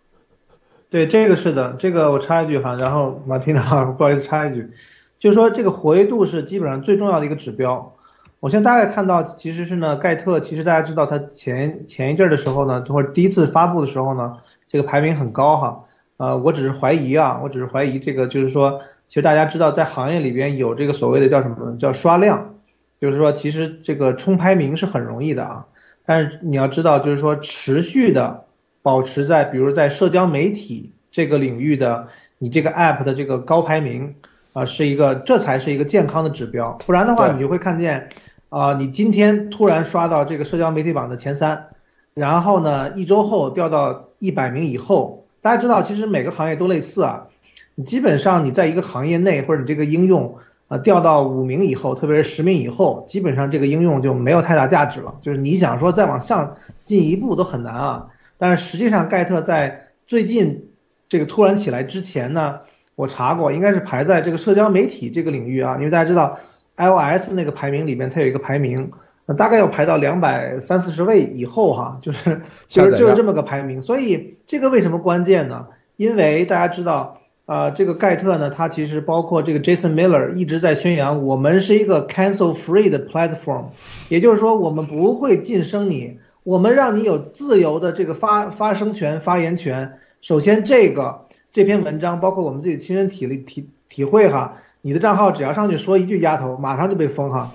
对，这个是的，这个我插一句哈，然后马蒂娜不好意思插一句，就是说这个活跃度是基本上最重要的一个指标。我现在大概看到，其实是呢，盖特其实大家知道，他前前一阵的时候呢，或者第一次发布的时候呢，这个排名很高哈。呃，我只是怀疑啊，我只是怀疑这个，就是说，其实大家知道，在行业里边有这个所谓的叫什么，叫刷量，就是说，其实这个冲排名是很容易的啊。但是你要知道，就是说，持续的保持在，比如在社交媒体这个领域的你这个 app 的这个高排名啊，是一个，这才是一个健康的指标。不然的话，你就会看见。啊，你今天突然刷到这个社交媒体榜的前三，然后呢，一周后掉到一百名以后。大家知道，其实每个行业都类似啊。你基本上你在一个行业内，或者你这个应用啊掉到五名以后，特别是十名以后，基本上这个应用就没有太大价值了。就是你想说再往上进一步都很难啊。但是实际上，盖特在最近这个突然起来之前呢，我查过，应该是排在这个社交媒体这个领域啊，因为大家知道。iOS 那个排名里面，它有一个排名，大概要排到两百三四十位以后哈，就是就是就是这么个排名。所以这个为什么关键呢？因为大家知道啊，这个盖特呢，他其实包括这个 Jason Miller 一直在宣扬，我们是一个 cancel free 的 platform，也就是说我们不会晋升你，我们让你有自由的这个发发声权、发言权。首先这个这篇文章，包括我们自己亲身体力体体会哈。你的账号只要上去说一句“丫头”，马上就被封哈。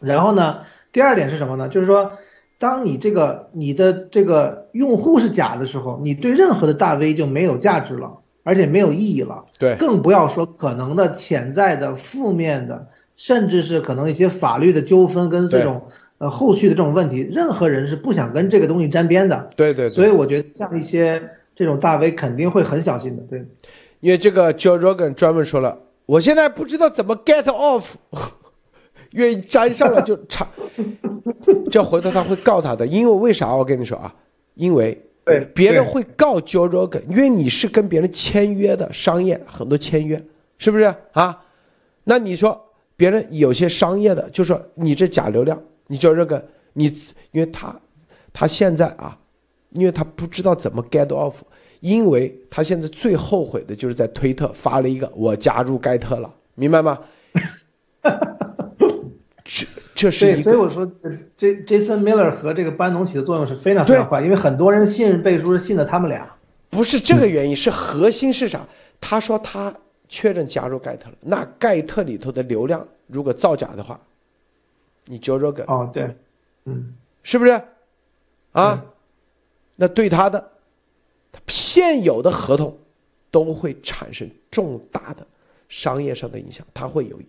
然后呢，第二点是什么呢？就是说，当你这个你的这个用户是假的时候，你对任何的大 V 就没有价值了，而且没有意义了。对，更不要说可能的潜在的负面的，甚至是可能一些法律的纠纷跟这种呃后续的这种问题，任何人是不想跟这个东西沾边的。对对。所以我觉得像一些这种大 V 肯定会很小心的。对，因为这个 Joe Rogan 专门说了。我现在不知道怎么 get off，愿意粘上了就插，这回头他会告他的，因为为啥？我跟你说啊，因为别人会告 Joe Rogan，因为你是跟别人签约的商业很多签约，是不是啊？那你说别人有些商业的，就说你这假流量，你 Joe Rogan，你因为他他现在啊，因为他不知道怎么 get off。因为他现在最后悔的就是在推特发了一个“我加入盖特了”，明白吗？这这是对，所以我说这 Jason Miller 和这个班农起的作用是非常非常快，因为很多人信任背书是信的他们俩。不是这个原因，是核心是啥？他说他确认加入盖特了，那盖特里头的流量如果造假的话，你 Joe Rogan 哦对，嗯，是不是？啊，那对他的现有的合同都会产生重大的商业上的影响，他会有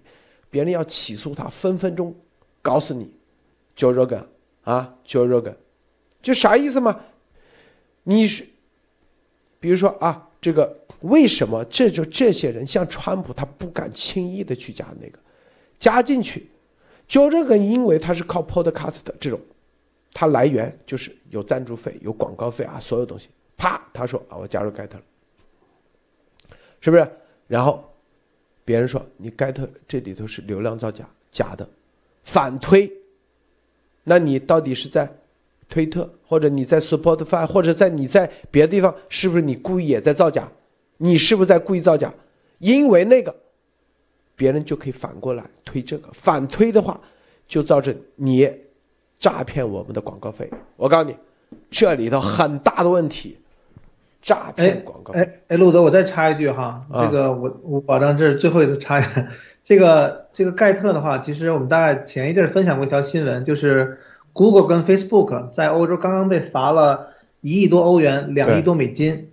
别人要起诉他，分分钟搞死你，Joe Rogan 啊，Joe Rogan，就啥意思嘛？你是。比如说啊，这个为什么这就这些人像川普，他不敢轻易的去加那个，加进去，就这个，因为他是靠 Podcast 这种，他来源就是有赞助费、有广告费啊，所有东西，啪，他说啊，我加入盖特了，是不是？然后别人说你盖特这里头是流量造假，假的，反推，那你到底是在？推特或者你在 Spotify 或者在你在别的地方，是不是你故意也在造假？你是不是在故意造假？因为那个，别人就可以反过来推这个，反推的话，就造成你诈骗我们的广告费。我告诉你，这里头很大的问题，诈骗广告。哎哎，路德，我再插一句哈，这个我我保证这是最后一次插。这个这个盖特的话，其实我们大概前一阵分享过一条新闻，就是。Google 跟 Facebook 在欧洲刚刚被罚了一亿多欧元，两亿多美金，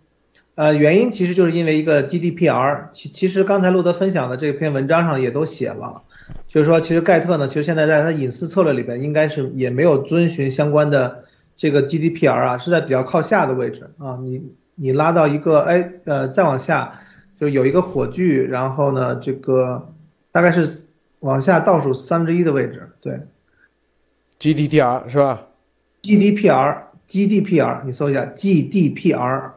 呃，原因其实就是因为一个 GDPR。其其实刚才路德分享的这篇文章上也都写了，就是说其实盖特呢，其实现在在他隐私策略里边应该是也没有遵循相关的这个 GDPR 啊，是在比较靠下的位置啊。你你拉到一个哎呃再往下，就有一个火炬，然后呢这个大概是往下倒数三分之一的位置，对。GDPR 是吧？GDPR，GDPR，你搜一下 GDPR。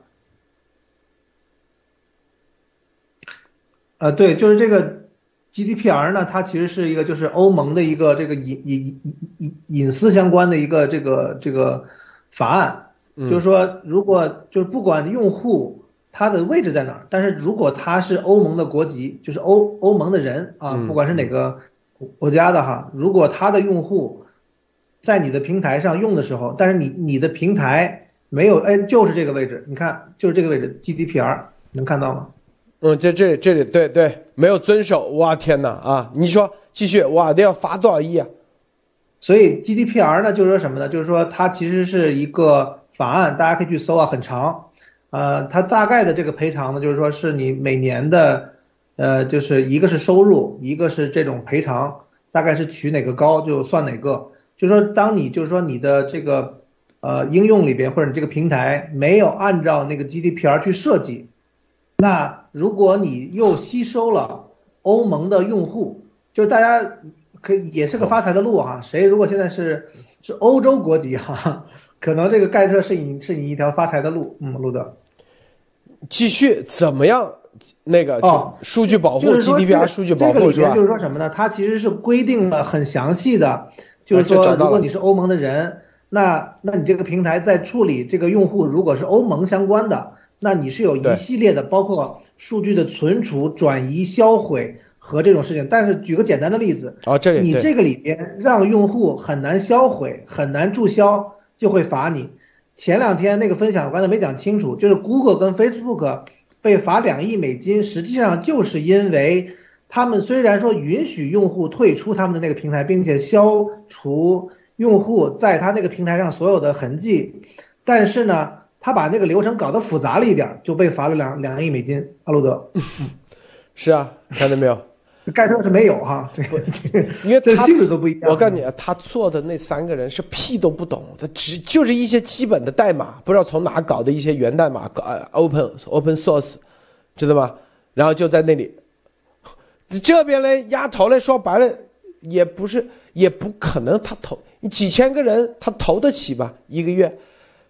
呃，对，就是这个 GDPR 呢，它其实是一个就是欧盟的一个这个隐隐隐隐隐私相关的一个这个这个法案，就是说，如果就是不管用户他的位置在哪儿，但是如果他是欧盟的国籍，就是欧欧盟的人啊，不管是哪个国家的哈，如果他的用户。在你的平台上用的时候，但是你你的平台没有，哎，就是这个位置，你看，就是这个位置，GDPR 能看到吗？嗯，在这里，这里，对对，没有遵守，哇天哪啊！你说继续，哇，得要罚多少亿啊？所以 GDPR 呢，就是说什么呢？就是说它其实是一个法案，大家可以去搜啊，很长，呃，它大概的这个赔偿呢，就是说是你每年的，呃，就是一个是收入，一个是这种赔偿，大概是取哪个高就算哪个。就是说，当你就是说你的这个呃应用里边或者你这个平台没有按照那个 GDPR 去设计，那如果你又吸收了欧盟的用户，就是大家可以也是个发财的路哈。谁如果现在是是欧洲国籍哈，可能这个盖特是你是你一条发财的路。嗯，路德，继续怎么样？那个哦，数据保护 GDPR 数据保护是吧？就是说什么呢？它其实是规定了很详细的。就是说，如果你是欧盟的人，那那你这个平台在处理这个用户，如果是欧盟相关的，那你是有一系列的，包括数据的存储、转移、销毁和这种事情。但是举个简单的例子，啊，这里你这个里边让用户很难销毁、很难注销，就会罚你。前两天那个分享我刚才没讲清楚，就是 Google 跟 Facebook 被罚两亿美金，实际上就是因为。他们虽然说允许用户退出他们的那个平台，并且消除用户在他那个平台上所有的痕迹，但是呢，他把那个流程搞得复杂了一点，就被罚了两两亿美金。阿路德，是啊，看到没有？盖特是没有哈，这个这个，因为这性质都不一样。我告诉你啊，他做的那三个人是屁都不懂，他只就是一些基本的代码，不知道从哪搞的一些源代码，搞 open open source，知道吗？然后就在那里。这边嘞，压头嘞，说白了，也不是，也不可能，他投几千个人，他投得起吧？一个月，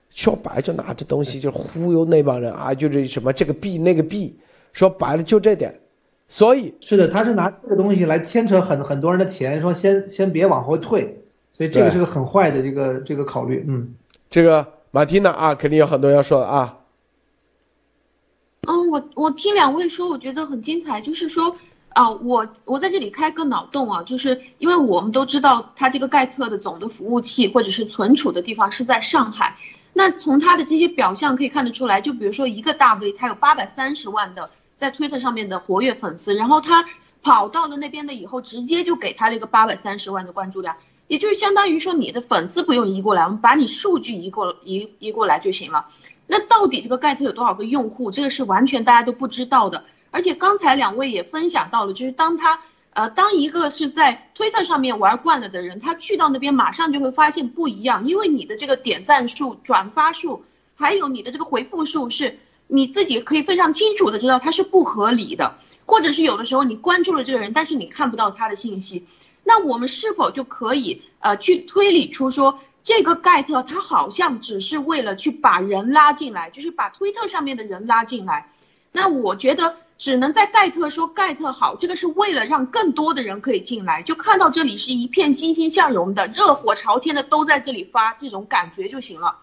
说白就拿这东西就忽悠那帮人啊，就是什么这个币那个币，说白了就这点，所以是的，他是拿这个东西来牵扯很很多人的钱，说先先别往后退，所以这个是个很坏的这个这个考虑，嗯，这个马蒂娜啊，肯定有很多要说的啊。嗯，我我听两位说，我觉得很精彩，就是说。啊，我我在这里开个脑洞啊，就是因为我们都知道它这个盖特的总的服务器或者是存储的地方是在上海，那从它的这些表象可以看得出来，就比如说一个大 V，他有八百三十万的在推特上面的活跃粉丝，然后他跑到了那边的以后，直接就给他了一个八百三十万的关注量，也就是相当于说你的粉丝不用移过来，我们把你数据移过移移过来就行了。那到底这个盖特有多少个用户，这个是完全大家都不知道的。而且刚才两位也分享到了，就是当他，呃，当一个是在推特上面玩惯了的人，他去到那边马上就会发现不一样，因为你的这个点赞数、转发数，还有你的这个回复数，是你自己可以非常清楚的知道它是不合理的，或者是有的时候你关注了这个人，但是你看不到他的信息，那我们是否就可以呃去推理出说，这个盖特他好像只是为了去把人拉进来，就是把推特上面的人拉进来，那我觉得。只能在盖特说盖特好，这个是为了让更多的人可以进来，就看到这里是一片欣欣向荣的、热火朝天的，都在这里发这种感觉就行了。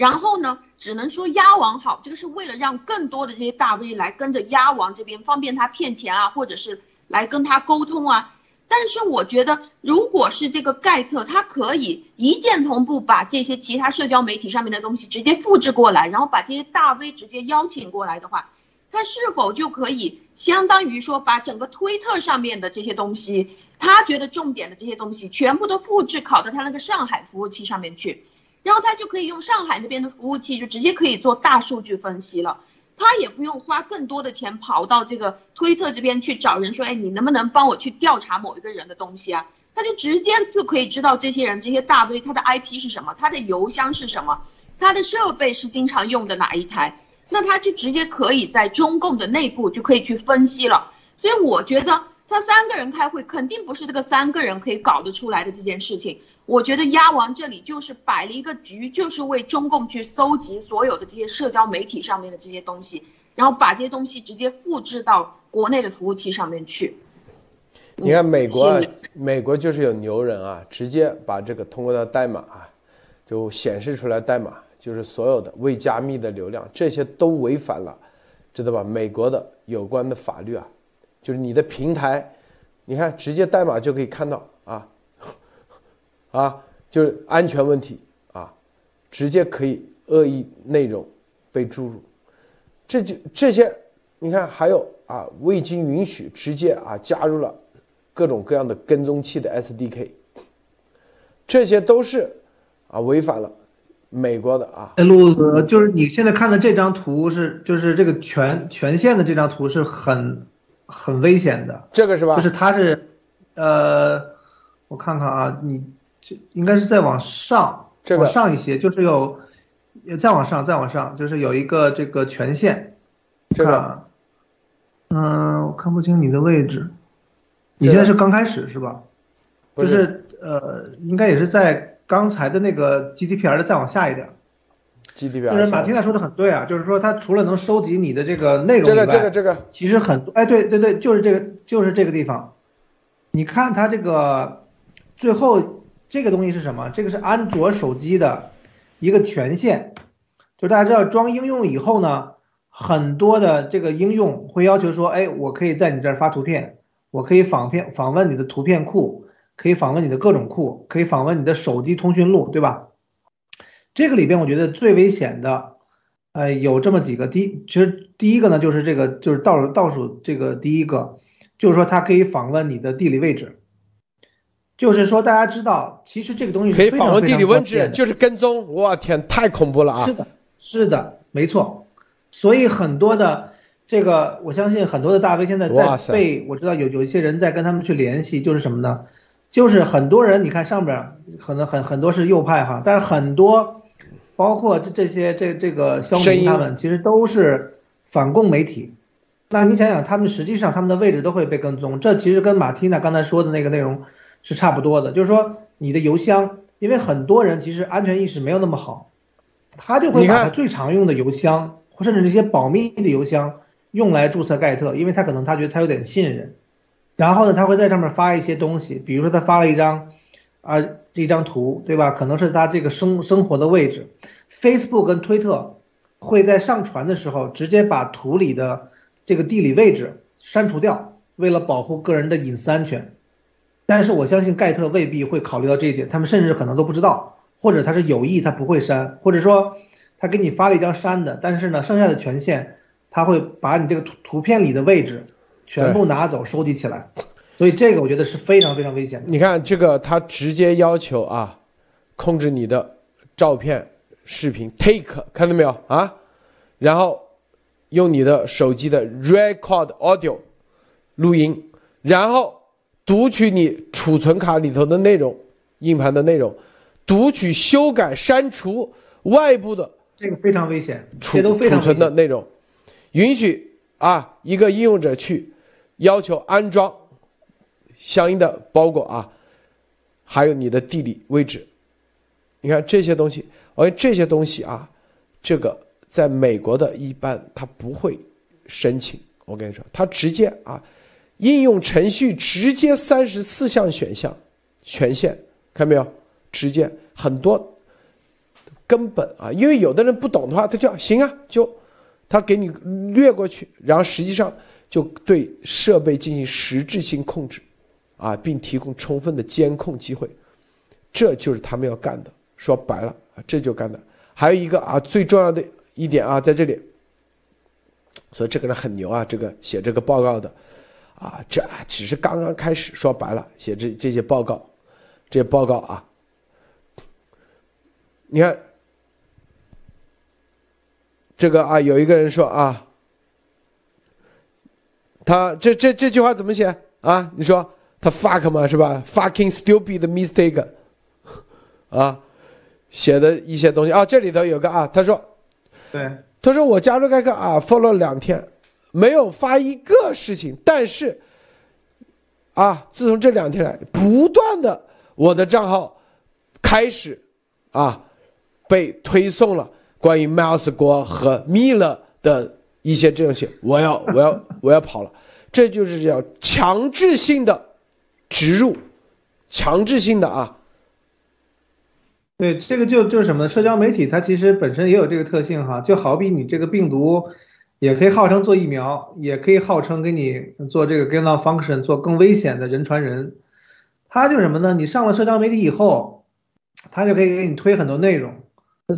然后呢，只能说鸭王好，这个是为了让更多的这些大 V 来跟着鸭王这边，方便他骗钱啊，或者是来跟他沟通啊。但是我觉得，如果是这个盖特，他可以一键同步把这些其他社交媒体上面的东西直接复制过来，然后把这些大 V 直接邀请过来的话。他是否就可以相当于说把整个推特上面的这些东西，他觉得重点的这些东西全部都复制拷到他那个上海服务器上面去，然后他就可以用上海那边的服务器就直接可以做大数据分析了，他也不用花更多的钱跑到这个推特这边去找人说，哎，你能不能帮我去调查某一个人的东西啊？他就直接就可以知道这些人这些大 V 他的 IP 是什么，他的邮箱是什么，他的设备是经常用的哪一台。那他就直接可以在中共的内部就可以去分析了，所以我觉得他三个人开会肯定不是这个三个人可以搞得出来的这件事情。我觉得鸭王这里就是摆了一个局，就是为中共去搜集所有的这些社交媒体上面的这些东西，然后把这些东西直接复制到国内的服务器上面去。你看美国，美国就是有牛人啊，直接把这个通过的代码啊，就显示出来代码。就是所有的未加密的流量，这些都违反了，知道吧？美国的有关的法律啊，就是你的平台，你看直接代码就可以看到啊，啊，就是安全问题啊，直接可以恶意内容被注入，这就这些，你看还有啊，未经允许直接啊加入了各种各样的跟踪器的 SDK，这些都是啊违反了。美国的啊，路子，就是你现在看的这张图是，就是这个全全线的这张图是很很危险的，这个是吧？就是它是，呃，我看看啊，你这应该是再往上，往上一些，就是有，再往上，再往上，就是有一个这个权限，这个，嗯，我看不清你的位置，你现在是刚开始是吧？就是呃，应该也是在。刚才的那个 GDPR 的再往下一点，GDPR 就是马蒂娜说的很对啊，就是说它除了能收集你的这个内容以外，这个这个这个，其实很多，哎，对对对，就是这个就是这个地方，你看它这个最后这个东西是什么？这个是安卓手机的一个权限，就大家知道装应用以后呢，很多的这个应用会要求说，哎，我可以在你这儿发图片，我可以访片访问你的图片库。可以访问你的各种库，可以访问你的手机通讯录，对吧？这个里边我觉得最危险的，呃，有这么几个。第，其实第一个呢，就是这个，就是倒数倒数这个第一个，就是说它可以访问你的地理位置。就是说大家知道，其实这个东西可以访问地理位置，就是跟踪。我天，太恐怖了啊！是的，是的，没错。所以很多的这个，我相信很多的大 V 现在在被我知道有有一些人在跟他们去联系，就是什么呢？就是很多人，你看上边可能很很多是右派哈，但是很多，包括这这些这这个肖明他们，其实都是反共媒体。那你想想，他们实际上他们的位置都会被跟踪，这其实跟马蒂娜刚才说的那个内容是差不多的。就是说，你的邮箱，因为很多人其实安全意识没有那么好，他就会把他最常用的邮箱，甚至这些保密的邮箱用来注册盖特，因为他可能他觉得他有点信任。然后呢，他会在上面发一些东西，比如说他发了一张，啊，这张图，对吧？可能是他这个生生活的位置。Facebook 跟推特会在上传的时候直接把图里的这个地理位置删除掉。为了保护个人的隐私安全。但是我相信盖特未必会考虑到这一点，他们甚至可能都不知道，或者他是有意他不会删，或者说他给你发了一张删的，但是呢，剩下的权限他会把你这个图图片里的位置全部拿走收集起来，所以这个我觉得是非常非常危险的。你看这个，他直接要求啊，控制你的照片、视频 take，看到没有啊？然后用你的手机的 record audio 录音，然后。读取你储存卡里头的内容，硬盘的内容，读取、修改、删除外部的这个非常危险，储储存的内容，允许啊一个应用者去要求安装相应的包裹啊，还有你的地理位置，你看这些东西，而这些东西啊，这个在美国的一般他不会申请，我跟你说，他直接啊。应用程序直接三十四项选项权限，看到没有？直接很多根本啊，因为有的人不懂的话，他就行啊，就他给你略过去，然后实际上就对设备进行实质性控制，啊，并提供充分的监控机会，这就是他们要干的。说白了啊，这就干的。还有一个啊，最重要的一点啊，在这里，所以这个人很牛啊，这个写这个报告的。啊，这只是刚刚开始。说白了，写这这些报告，这些报告啊，你看，这个啊，有一个人说啊，他这这这句话怎么写啊？你说他 fuck 嘛是吧？fucking stupid mistake，啊，写的一些东西啊，这里头有个啊，他说，对，他说我加入该个啊，follow 两天。没有发一个事情，但是，啊，自从这两天来，不断的我的账号开始啊被推送了关于 Miles 国和 Miller 的一些这些，我要 我要我要跑了，这就是叫强制性的植入，强制性的啊。对，这个就就是什么？社交媒体它其实本身也有这个特性哈，就好比你这个病毒。也可以号称做疫苗，也可以号称给你做这个 gain of function，做更危险的人传人。它就什么呢？你上了社交媒体以后，它就可以给你推很多内容。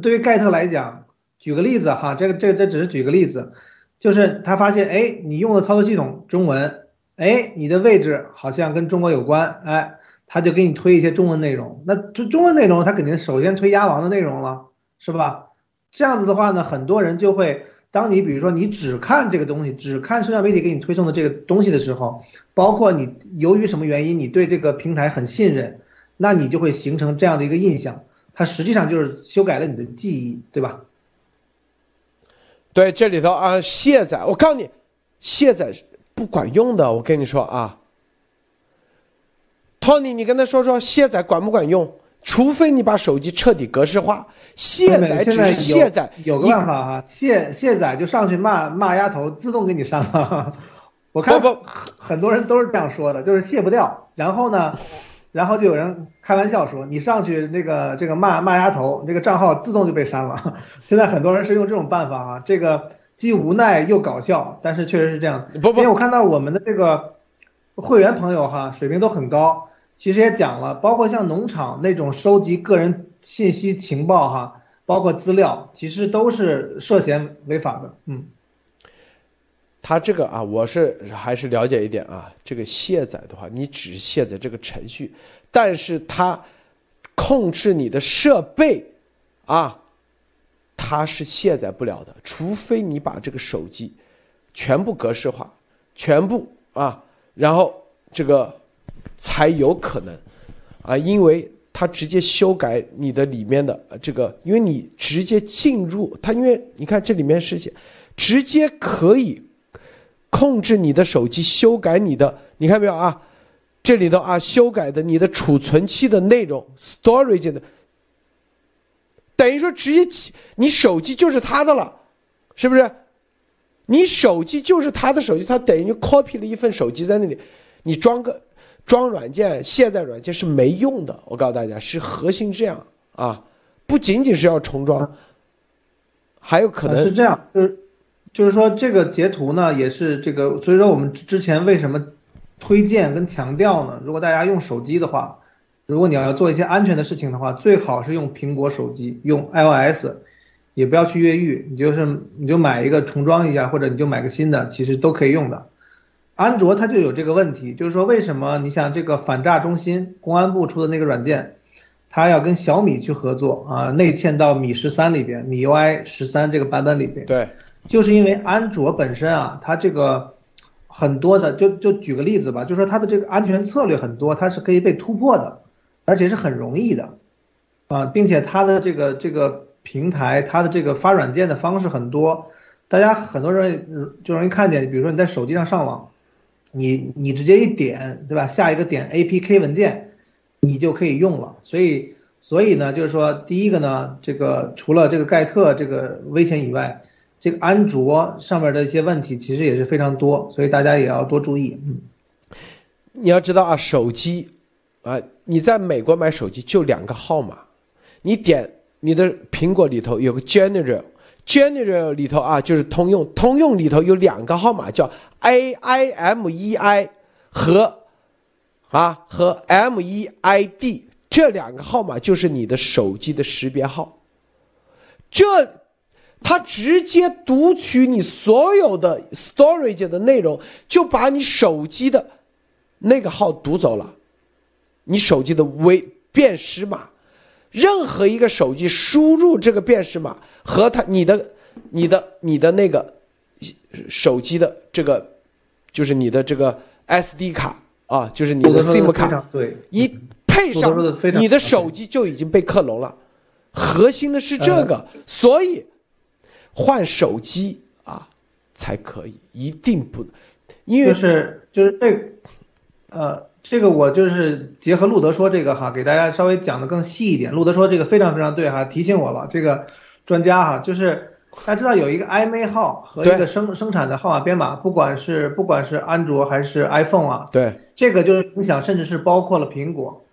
对于盖特来讲，举个例子哈，这个这这只是举个例子，就是他发现，哎，你用的操作系统中文，哎，你的位置好像跟中国有关，哎，他就给你推一些中文内容。那中中文内容，他肯定首先推鸭王的内容了，是吧？这样子的话呢，很多人就会。当你比如说你只看这个东西，只看社交媒体给你推送的这个东西的时候，包括你由于什么原因你对这个平台很信任，那你就会形成这样的一个印象，它实际上就是修改了你的记忆，对吧？对，这里头啊卸载，我告诉你，卸载不管用的，我跟你说啊，Tony，你跟他说说卸载管不管用？除非你把手机彻底格式化，卸载只是卸载，有个办法哈，卸卸载就上去骂骂丫头，自动给你删了。我看不很多人都是这样说的，就是卸不掉。然后呢，然后就有人开玩笑说，你上去那个这个骂骂丫头，那个账号自动就被删了。现在很多人是用这种办法啊，这个既无奈又搞笑，但是确实是这样。不不，因为我看到我们的这个会员朋友哈，水平都很高。其实也讲了，包括像农场那种收集个人信息情报哈，包括资料，其实都是涉嫌违法的。嗯，他这个啊，我是还是了解一点啊。这个卸载的话，你只卸载这个程序，但是它控制你的设备啊，它是卸载不了的，除非你把这个手机全部格式化，全部啊，然后这个。才有可能，啊，因为它直接修改你的里面的这个，因为你直接进入它，因为你看这里面事情，直接可以控制你的手机修改你的，你看没有啊？这里头啊，修改的你的储存器的内容，storage 的，等于说直接你手机就是他的了，是不是？你手机就是他的手机，他等于 copy 了一份手机在那里，你装个。装软件、卸载软件是没用的，我告诉大家，是核心这样啊，不仅仅是要重装，还有可能是这样，就是就是说这个截图呢，也是这个，所以说我们之前为什么推荐跟强调呢，如果大家用手机的话，如果你要做一些安全的事情的话，最好是用苹果手机，用 iOS，也不要去越狱，你就是你就买一个重装一下，或者你就买个新的，其实都可以用的。安卓它就有这个问题，就是说为什么你想这个反诈中心，公安部出的那个软件，它要跟小米去合作啊，内嵌到米十三里边，米 UI 十三这个版本里边。对，就是因为安卓本身啊，它这个很多的，就就举个例子吧，就说它的这个安全策略很多，它是可以被突破的，而且是很容易的，啊，并且它的这个这个平台，它的这个发软件的方式很多，大家很多人就容易看见，比如说你在手机上上网。你你直接一点，对吧？下一个点 APK 文件，你就可以用了。所以所以呢，就是说，第一个呢，这个除了这个盖特这个危险以外，这个安卓上面的一些问题其实也是非常多，所以大家也要多注意。嗯，你要知道啊，手机啊，你在美国买手机就两个号码，你点你的苹果里头有个 General。General 里头啊，就是通用，通用里头有两个号码，叫 A I M E I 和啊和 M E I D，这两个号码就是你的手机的识别号。这它直接读取你所有的 storage 的内容，就把你手机的那个号读走了，你手机的微辨识码。任何一个手机输入这个辨识码和它你的、你的、你的那个手机的这个，就是你的这个 SD 卡啊，就是你的 SIM 卡，对，一配上你的手机就已经被克隆了。核心的是这个，所以换手机啊才可以，一定不，因为就是就是这，呃。这个我就是结合路德说这个哈，给大家稍微讲的更细一点。路德说这个非常非常对哈，提醒我了。这个专家哈，就是大家知道有一个 IMEI 号和一个生生产的号码编码，不管是不管是安卓还是 iPhone 啊，对，这个就是影响，甚至是包括了苹果。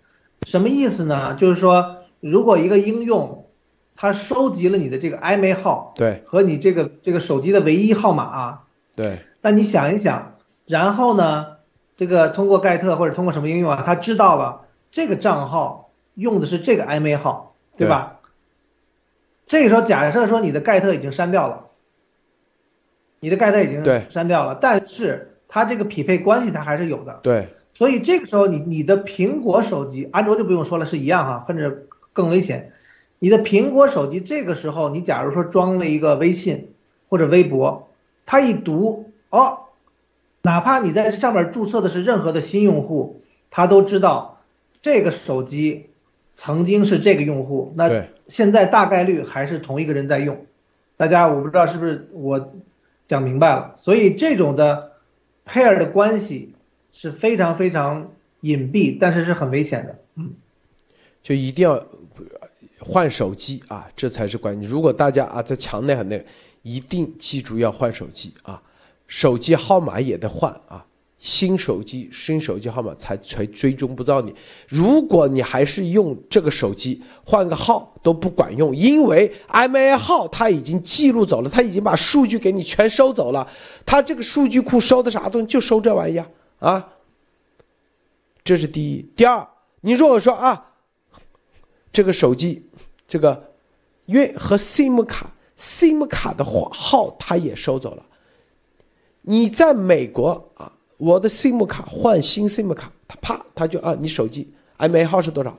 什么意思呢？就是说，如果一个应用它收集了你的这个 IMEI 号，对，和你这个这个手机的唯一号码啊，对，那你想一想，然后呢？这个通过盖特或者通过什么应用啊，他知道了这个账号用的是这个 IMEI 号，对吧？这个时候假设说你的盖特已经删掉了，你的盖特已经删掉了，但是它这个匹配关系它还是有的。对。所以这个时候你你的苹果手机，安卓就不用说了，是一样哈，甚至更危险。你的苹果手机这个时候你假如说装了一个微信或者微博，它一读哦。哪怕你在上面注册的是任何的新用户，他都知道这个手机曾经是这个用户，那现在大概率还是同一个人在用。大家我不知道是不是我讲明白了，所以这种的 pair 的关系是非常非常隐蔽，但是是很危险的。嗯，就一定要换手机啊，这才是关键。如果大家啊在墙内很那，一定记住要换手机啊。手机号码也得换啊，新手机新手机号码才才追踪不到你。如果你还是用这个手机，换个号都不管用，因为 IMEI 号它已经记录走了，它已经把数据给你全收走了。它这个数据库收的啥东西？就收这玩意儿啊。这是第一。第二，你如果说啊，这个手机这个约和 SIM 卡 SIM 卡的号号它也收走了。你在美国啊，我的 SIM 卡换新 SIM 卡，他啪他就啊，你手机 IMEI 号是多少，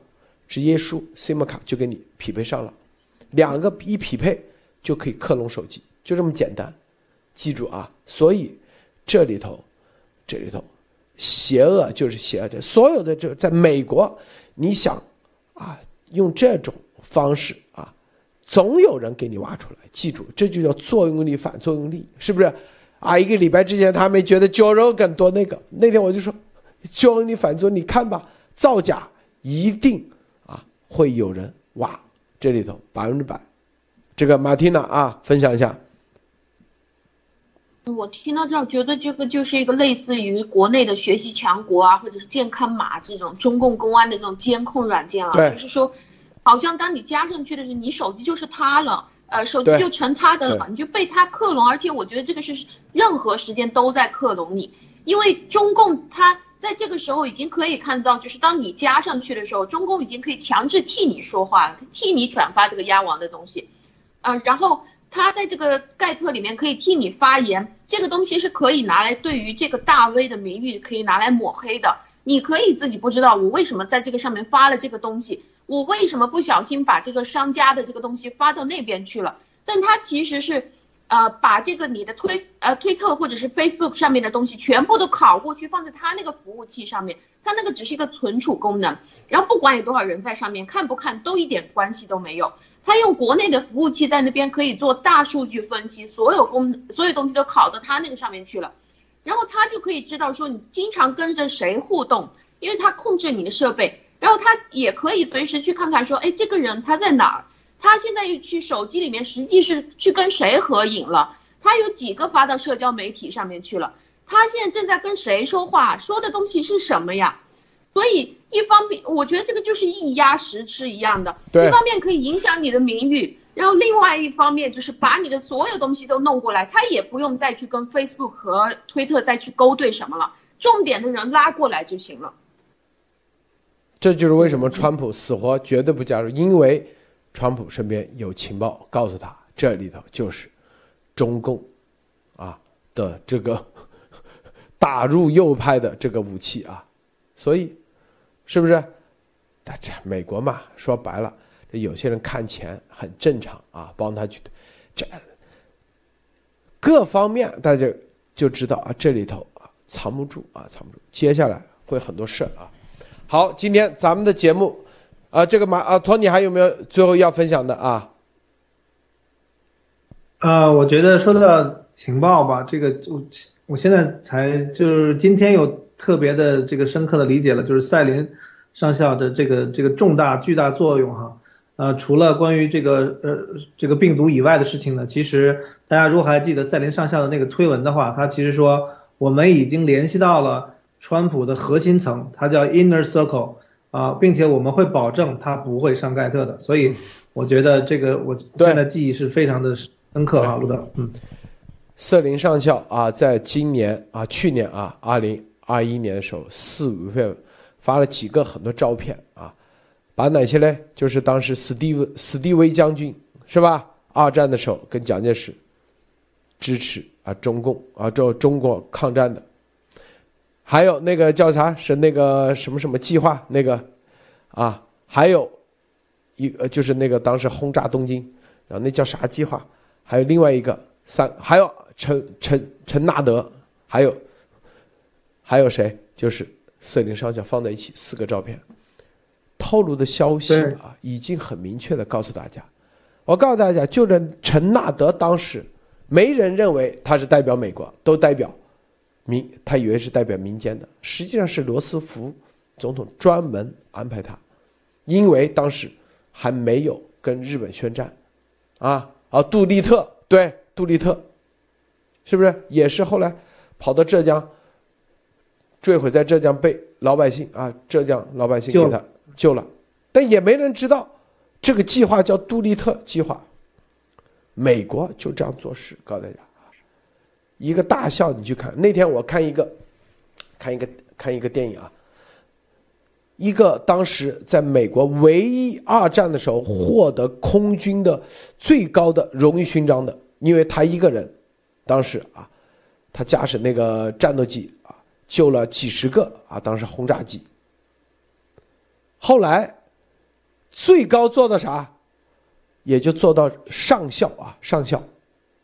直接输 SIM 卡就给你匹配上了，两个一匹配就可以克隆手机，就这么简单，记住啊。所以这里头，这里头邪恶就是邪恶的，所有的这在美国，你想啊用这种方式啊，总有人给你挖出来。记住，这就叫作用力反作用力，是不是？啊，一个礼拜之前他没觉得 Joe Rogan 多那个，那天我就说，Joe 你反正你看吧，造假一定啊会有人哇这里头百分之百。这个马蒂娜啊，分享一下。我听到这，觉得这个就是一个类似于国内的学习强国啊，或者是健康码这种中共公安的这种监控软件啊，就是说，好像当你加上去的时候，你手机就是他了。呃，手机就成他的了，你就被他克隆，而且我觉得这个是任何时间都在克隆你，因为中共他在这个时候已经可以看到，就是当你加上去的时候，中共已经可以强制替你说话了，替你转发这个鸭王的东西，啊，然后他在这个盖特里面可以替你发言，这个东西是可以拿来对于这个大 V 的名誉可以拿来抹黑的。你可以自己不知道我为什么在这个上面发了这个东西，我为什么不小心把这个商家的这个东西发到那边去了，但他其实是。呃，把这个你的推呃推特或者是 Facebook 上面的东西全部都拷过去，放在他那个服务器上面，他那个只是一个存储功能，然后不管有多少人在上面看不看都一点关系都没有。他用国内的服务器在那边可以做大数据分析，所有功所有东西都拷到他那个上面去了，然后他就可以知道说你经常跟着谁互动，因为他控制你的设备，然后他也可以随时去看看说，哎，这个人他在哪儿。他现在又去手机里面，实际是去跟谁合影了？他有几个发到社交媒体上面去了？他现在正在跟谁说话？说的东西是什么呀？所以一方面，我觉得这个就是一鸭十吃一样的，一方面可以影响你的名誉，然后另外一方面就是把你的所有东西都弄过来，他也不用再去跟 Facebook 和推特再去勾兑什么了，重点的人拉过来就行了。这就是为什么川普死活绝对不加入，因为。川普身边有情报告诉他，这里头就是中共啊的这个 打入右派的这个武器啊，所以是不是？他这美国嘛，说白了，这有些人看钱很正常啊，帮他去这各方面大家就知道啊，这里头啊藏不住啊，藏不住，接下来会很多事啊。好，今天咱们的节目。啊，这个马啊，托尼还有没有最后要分享的啊？啊，我觉得说到情报吧，这个我我现在才就是今天有特别的这个深刻的理解了，就是赛林上校的这个这个重大巨大作用哈。呃，除了关于这个呃这个病毒以外的事情呢，其实大家如果还记得赛林上校的那个推文的话，他其实说我们已经联系到了川普的核心层，他叫 Inner Circle。啊，并且我们会保证他不会上盖特的，所以我觉得这个我现在记忆是非常的深刻啊，路德，嗯，瑟林上校啊，在今年啊，去年啊，二零二一年的时候，四五月份发了几个很多照片啊，把哪些呢？就是当时史蒂文史蒂威将军是吧？二战的时候跟蒋介石支持啊中共啊这中国抗战的。还有那个叫啥？是那个什么什么计划？那个，啊，还有，一呃，就是那个当时轰炸东京，然后那叫啥计划？还有另外一个三，还有陈陈陈纳德，还有，还有谁？就是瑟林上校放在一起四个照片，透露的消息啊，已经很明确的告诉大家。我告诉大家，就连陈纳德当时，没人认为他是代表美国，都代表。民他以为是代表民间的，实际上是罗斯福总统专门安排他，因为当时还没有跟日本宣战，啊啊，杜立特对杜立特，是不是也是后来跑到浙江，坠毁在浙江被老百姓啊浙江老百姓给他救了，但也没人知道这个计划叫杜立特计划，美国就这样做事，告诉大家。一个大校，你去看那天我看一个，看一个看一个电影啊，一个当时在美国唯一二战的时候获得空军的最高的荣誉勋章的，因为他一个人，当时啊，他驾驶那个战斗机啊，救了几十个啊，当时轰炸机。后来最高做到啥，也就做到上校啊，上校，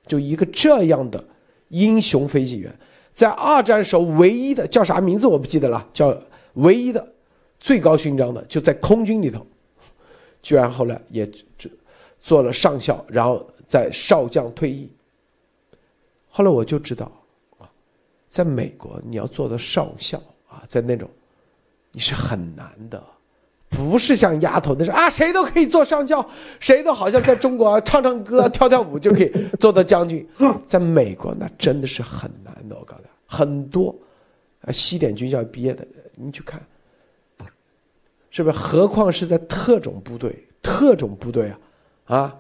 就一个这样的。英雄飞行员，在二战时候唯一的叫啥名字我不记得了，叫唯一的最高勋章的就在空军里头，居然后来也做做了上校，然后在少将退役。后来我就知道啊，在美国你要做到少校啊，在那种你是很难的。不是像丫头那是啊，谁都可以做上校，谁都好像在中国唱唱歌、跳跳舞就可以做到将军。在美国那真的是很难的，我告诉你，很多啊西点军校毕业的，你去看，是不是？何况是在特种部队，特种部队啊，啊，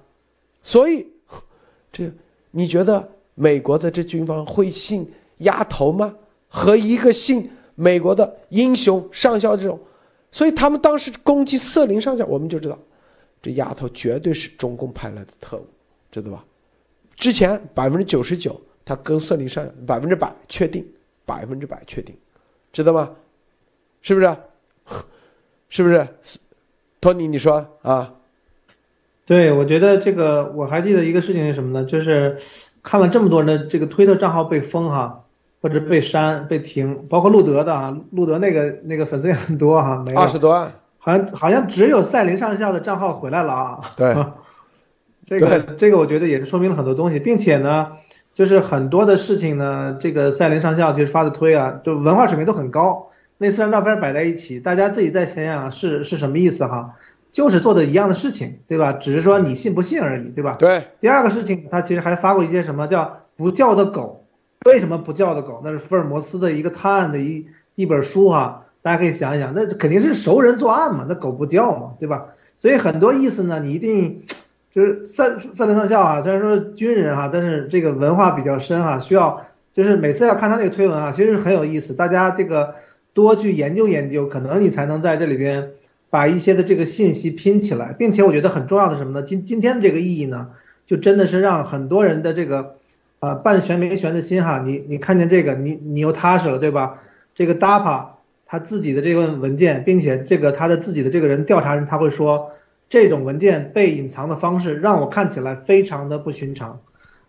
所以这你觉得美国的这军方会信丫头吗？和一个信美国的英雄上校这种，所以他们当时攻击瑟林上校，我们就知道，这丫头绝对是中共派来的特务，知道吧？之前百分之九十九，他跟瑟林上百分之百确定，百分之百确定，知道吗？是不是？是不是？托尼，你说啊？对，我觉得这个我还记得一个事情是什么呢？就是看了这么多人的这个推特账号被封哈，或者被删、被停，包括路德的啊，路德那个那个粉丝也很多哈，没二十多万，好像好像只有赛琳上校的账号回来了啊。对，这个这个我觉得也是说明了很多东西，并且呢，就是很多的事情呢，这个赛琳上校其实发的推啊，就文化水平都很高。那四张照片摆在一起，大家自己再想想是是什么意思哈？就是做的一样的事情，对吧？只是说你信不信而已，对吧？对。第二个事情，他其实还发过一些什么叫不叫的狗？为什么不叫的狗？那是福尔摩斯的一个探案的一一本书哈，大家可以想一想，那肯定是熟人作案嘛，那狗不叫嘛，对吧？所以很多意思呢，你一定就是三三零上校啊，虽然说军人哈，但是这个文化比较深哈，需要就是每次要看他那个推文啊，其实是很有意思，大家这个。多去研究研究，可能你才能在这里边把一些的这个信息拼起来，并且我觉得很重要的什么呢？今今天的这个意义呢，就真的是让很多人的这个啊半悬没悬的心哈，你你看见这个，你你又踏实了，对吧？这个 DAPA 他自己的这份文件，并且这个他的自己的这个人调查人他会说，这种文件被隐藏的方式让我看起来非常的不寻常。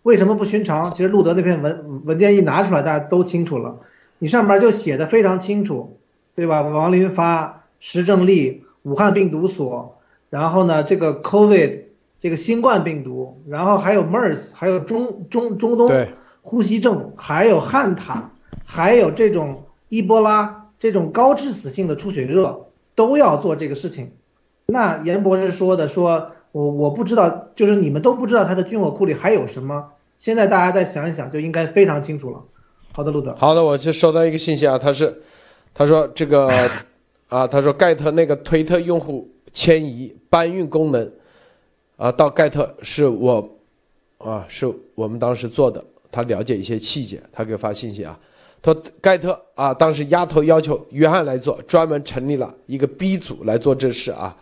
为什么不寻常？其实路德那篇文文件一拿出来，大家都清楚了。你上面就写的非常清楚，对吧？王林发、石正丽、武汉病毒所，然后呢，这个 COVID，这个新冠病毒，然后还有 MERS，还有中中中东呼吸症，还有汉塔，还有这种伊波拉这种高致死性的出血热，都要做这个事情。那严博士说的，说我我不知道，就是你们都不知道他的军火库里还有什么。现在大家再想一想，就应该非常清楚了。好的，路德。好的，我就收到一个信息啊，他是，他说这个，啊，他说盖特那个推特用户迁移搬运功能，啊，到盖特是我，啊，是我们当时做的，他了解一些细节，他给我发信息啊，他说盖特啊，当时丫头要求约翰来做，专门成立了一个 B 组来做这事啊，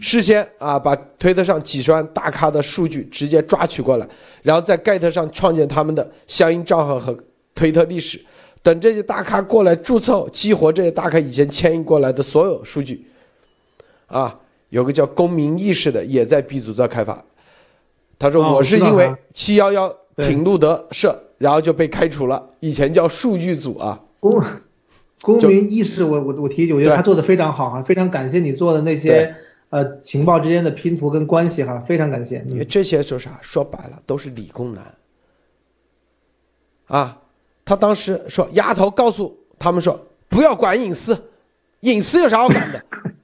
事先啊把推特上几十万大咖的数据直接抓取过来，然后在盖特上创建他们的相应账号和。推特历史，等这些大咖过来注册，激活这些大咖以前迁移过来的所有数据，啊，有个叫公民意识的也在 B 组在开发。他说我是因为七幺幺挺路德社，然后就被开除了。以前叫数据组啊。公公民意识，我我我提一句，我觉得他做的非常好啊，非常感谢你做的那些呃情报之间的拼图跟关系哈，非常感谢。因为这些说啥？说白了都是理工男。啊。他当时说：“丫头告诉他们说，不要管隐私，隐私有啥好管的？”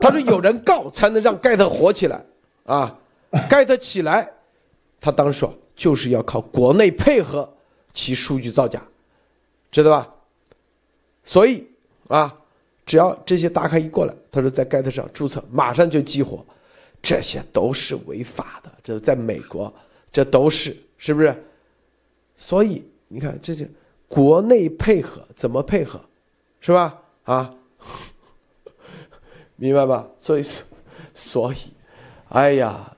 他说：“有人告才能让盖特火起来，啊，盖特起来，他当时说就是要靠国内配合其数据造假，知道吧？所以啊，只要这些大咖一过来，他说在盖特上注册，马上就激活，这些都是违法的。这在美国，这都是是不是？所以你看这些。”国内配合怎么配合，是吧？啊，明白吧？所以，所以，哎呀，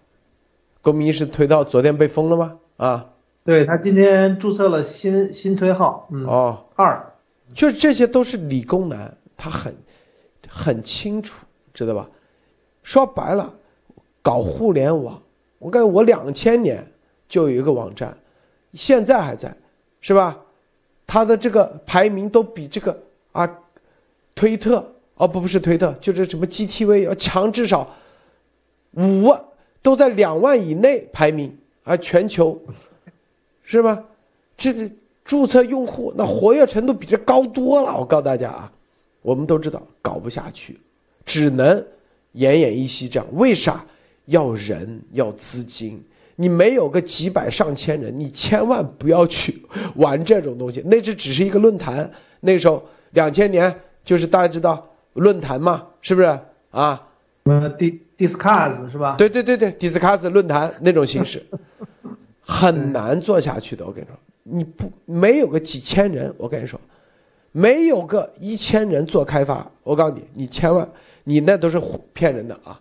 公民意识推到昨天被封了吗？啊，对他今天注册了新新推号，嗯，哦，二，就是这些都是理工男，他很很清楚，知道吧？说白了，搞互联网，我感觉我两千年就有一个网站，现在还在，是吧？他的这个排名都比这个啊，推特哦不不是推特，就是什么 GTV 要强至少五万，都在两万以内排名啊，全球是吧？这这注册用户那活跃程度比这高多了。我告诉大家啊，我们都知道搞不下去，只能奄奄一息这样。为啥要人要资金？你没有个几百上千人，你千万不要去玩这种东西。那只只是一个论坛，那时候两千年就是大家知道论坛嘛，是不是啊？呃，dis discuss 是吧？对对对对，discuss 论坛那种形式，很难做下去的。我跟你说，你不没有个几千人，我跟你说，没有个一千人做开发，我告诉你，你千万你那都是骗人的啊，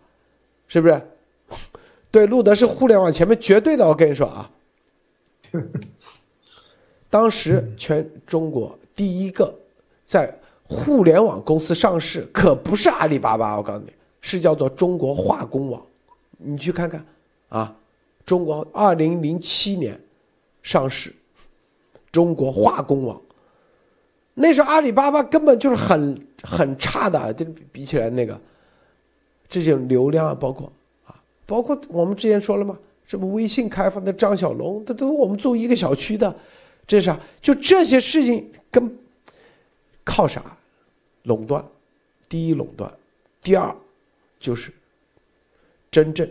是不是？对，路德是互联网前面绝对的，我跟你说啊。当时全中国第一个在互联网公司上市，可不是阿里巴巴，我告诉你，是叫做中国化工网。你去看看，啊，中国二零零七年上市，中国化工网。那时候阿里巴巴根本就是很很差的，就比起来那个，这些流量啊，包括啊，包括我们之前说了吗？什么微信开发的张小龙，这都我们作为一个小区的，这是啥？就这些事情跟靠啥？垄断，第一垄断，第二就是真正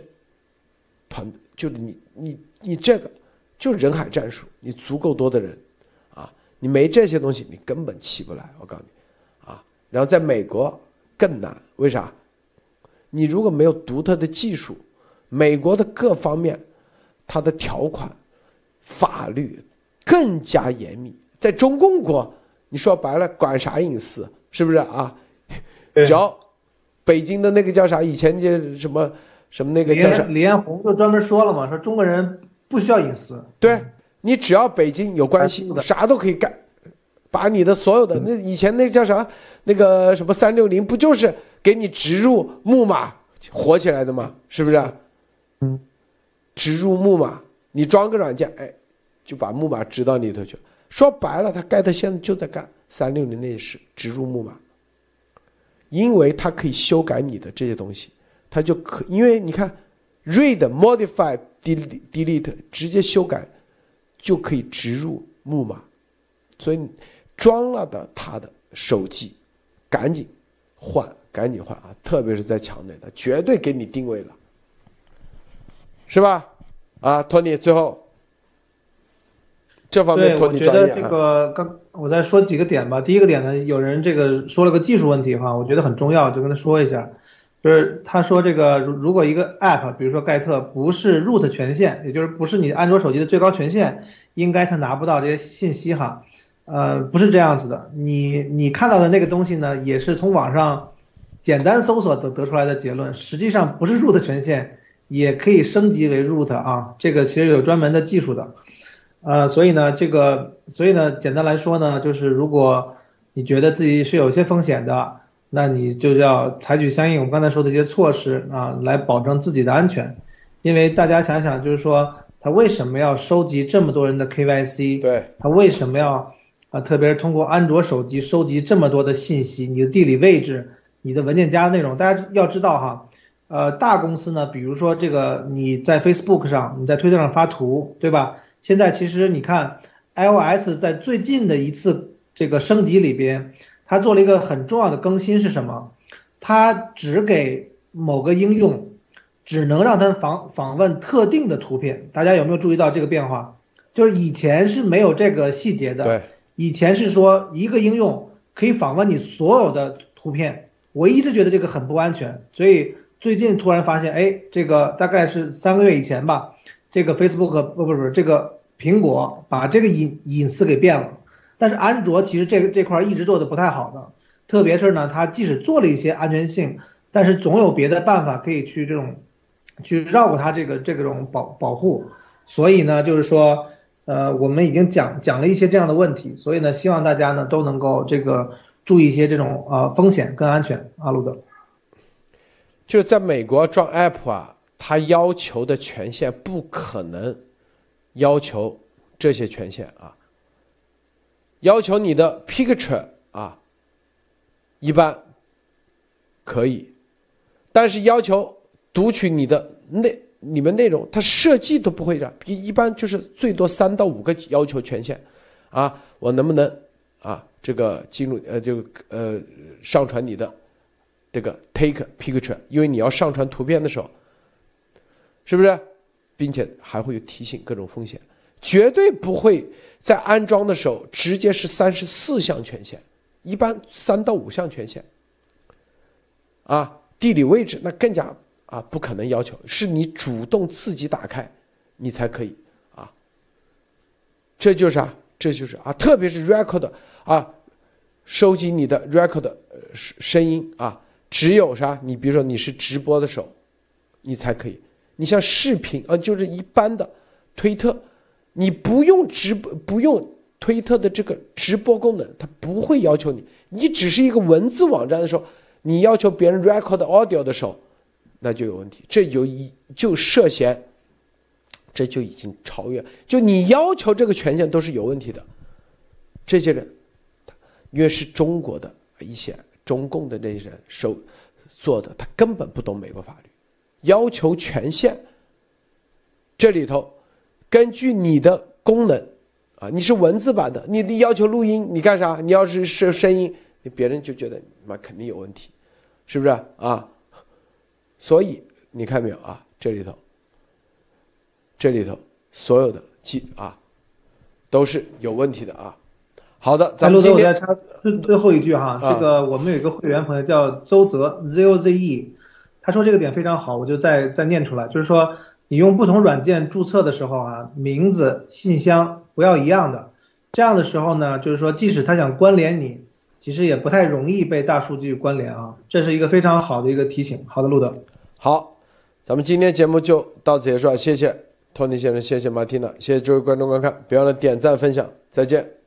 团，就是你你你这个就是人海战术，你足够多的人。啊你没这些东西，你根本起不来。我告诉你，啊，然后在美国更难，为啥？你如果没有独特的技术，美国的各方面，它的条款、法律更加严密。在中共国，你说白了，管啥隐私？是不是啊？只要北京的那个叫啥？以前那什么什么那个叫啥？李彦宏就专门说了嘛，说中国人不需要隐私。对。你只要北京有关系，啥都可以干，把你的所有的那以前那叫啥，那个什么三六零不就是给你植入木马火起来的吗？是不是？嗯，植入木马，你装个软件，哎，就把木马植到里头去。说白了，他 get 现在就在干三六零那是，植入木马，因为它可以修改你的这些东西，它就可因为你看，read modify delete delete 直接修改。就可以植入木马，所以装了的他的手机，赶紧换，赶紧换啊！特别是在墙内的，绝对给你定位了，是吧？啊，托尼，最后这方面托尼专业。我觉得这个刚我再说几个点吧。第一个点呢，有人这个说了个技术问题哈，我觉得很重要，就跟他说一下。就是他说这个，如如果一个 app，比如说盖特不是 root 权限，也就是不是你安卓手机的最高权限，应该他拿不到这些信息哈。呃，不是这样子的，你你看到的那个东西呢，也是从网上简单搜索得得出来的结论，实际上不是 root 权限，也可以升级为 root 啊，这个其实有专门的技术的。呃，所以呢，这个所以呢，简单来说呢，就是如果你觉得自己是有些风险的。那你就要采取相应我们刚才说的一些措施啊，来保证自己的安全。因为大家想想，就是说他为什么要收集这么多人的 KYC？对，他为什么要啊？特别是通过安卓手机收集这么多的信息，你的地理位置、你的文件夹内容，大家要知道哈。呃，大公司呢，比如说这个你在 Facebook 上、你在推特上发图，对吧？现在其实你看 iOS 在最近的一次这个升级里边。它做了一个很重要的更新是什么？它只给某个应用，只能让它访访问特定的图片。大家有没有注意到这个变化？就是以前是没有这个细节的。对，以前是说一个应用可以访问你所有的图片。我一直觉得这个很不安全，所以最近突然发现，哎，这个大概是三个月以前吧，这个 Facebook 不不不，这个苹果把这个隐隐私给变了。但是安卓其实这个这块一直做的不太好的，特别是呢，它即使做了一些安全性，但是总有别的办法可以去这种，去绕过它这个这种保保护。所以呢，就是说，呃，我们已经讲讲了一些这样的问题，所以呢，希望大家呢都能够这个注意一些这种呃风险跟安全。阿路德，就是在美国装 app 啊，他要求的权限不可能要求这些权限啊。要求你的 picture 啊，一般可以，但是要求读取你的内你们内容，它设计都不会这样，一一般就是最多三到五个要求权限，啊，我能不能啊这个进入呃这个呃上传你的这个 take picture，因为你要上传图片的时候，是不是，并且还会有提醒各种风险。绝对不会在安装的时候直接是三十四项权限，一般三到五项权限。啊，地理位置那更加啊不可能要求，是你主动自己打开，你才可以啊。这就是啊，这就是啊，特别是 record 啊收集你的 record 声声音啊，只有啥？你比如说你是直播的时候，你才可以。你像视频啊，就是一般的推特，你不用直播，不用推特的这个直播功能，它不会要求你。你只是一个文字网站的时候，你要求别人 record audio 的时候，那就有问题。这有一就涉嫌，这就已经超越。就你要求这个权限都是有问题的。这些人，因为是中国的一些中共的那些人手做的，他根本不懂美国法律，要求权限。这里头，根据你的功能，啊，你是文字版的，你你要求录音，你干啥？你要是是声音，别人就觉得妈肯定有问题，是不是啊？所以你看没有啊？这里头，这里头所有的记啊，都是有问题的啊。好的，咱们今天插最最后一句哈，这个我们有一个会员朋友叫周泽 Z O Z E，他说这个点非常好，我就再再念出来，就是说你用不同软件注册的时候啊，名字、信箱不要一样的，这样的时候呢，就是说即使他想关联你，其实也不太容易被大数据关联啊，这是一个非常好的一个提醒。好的，路德，好，咱们今天节目就到此结束，谢谢托尼先生，谢谢马蒂娜，谢谢诸位观众观看，别忘了点赞分享，再见。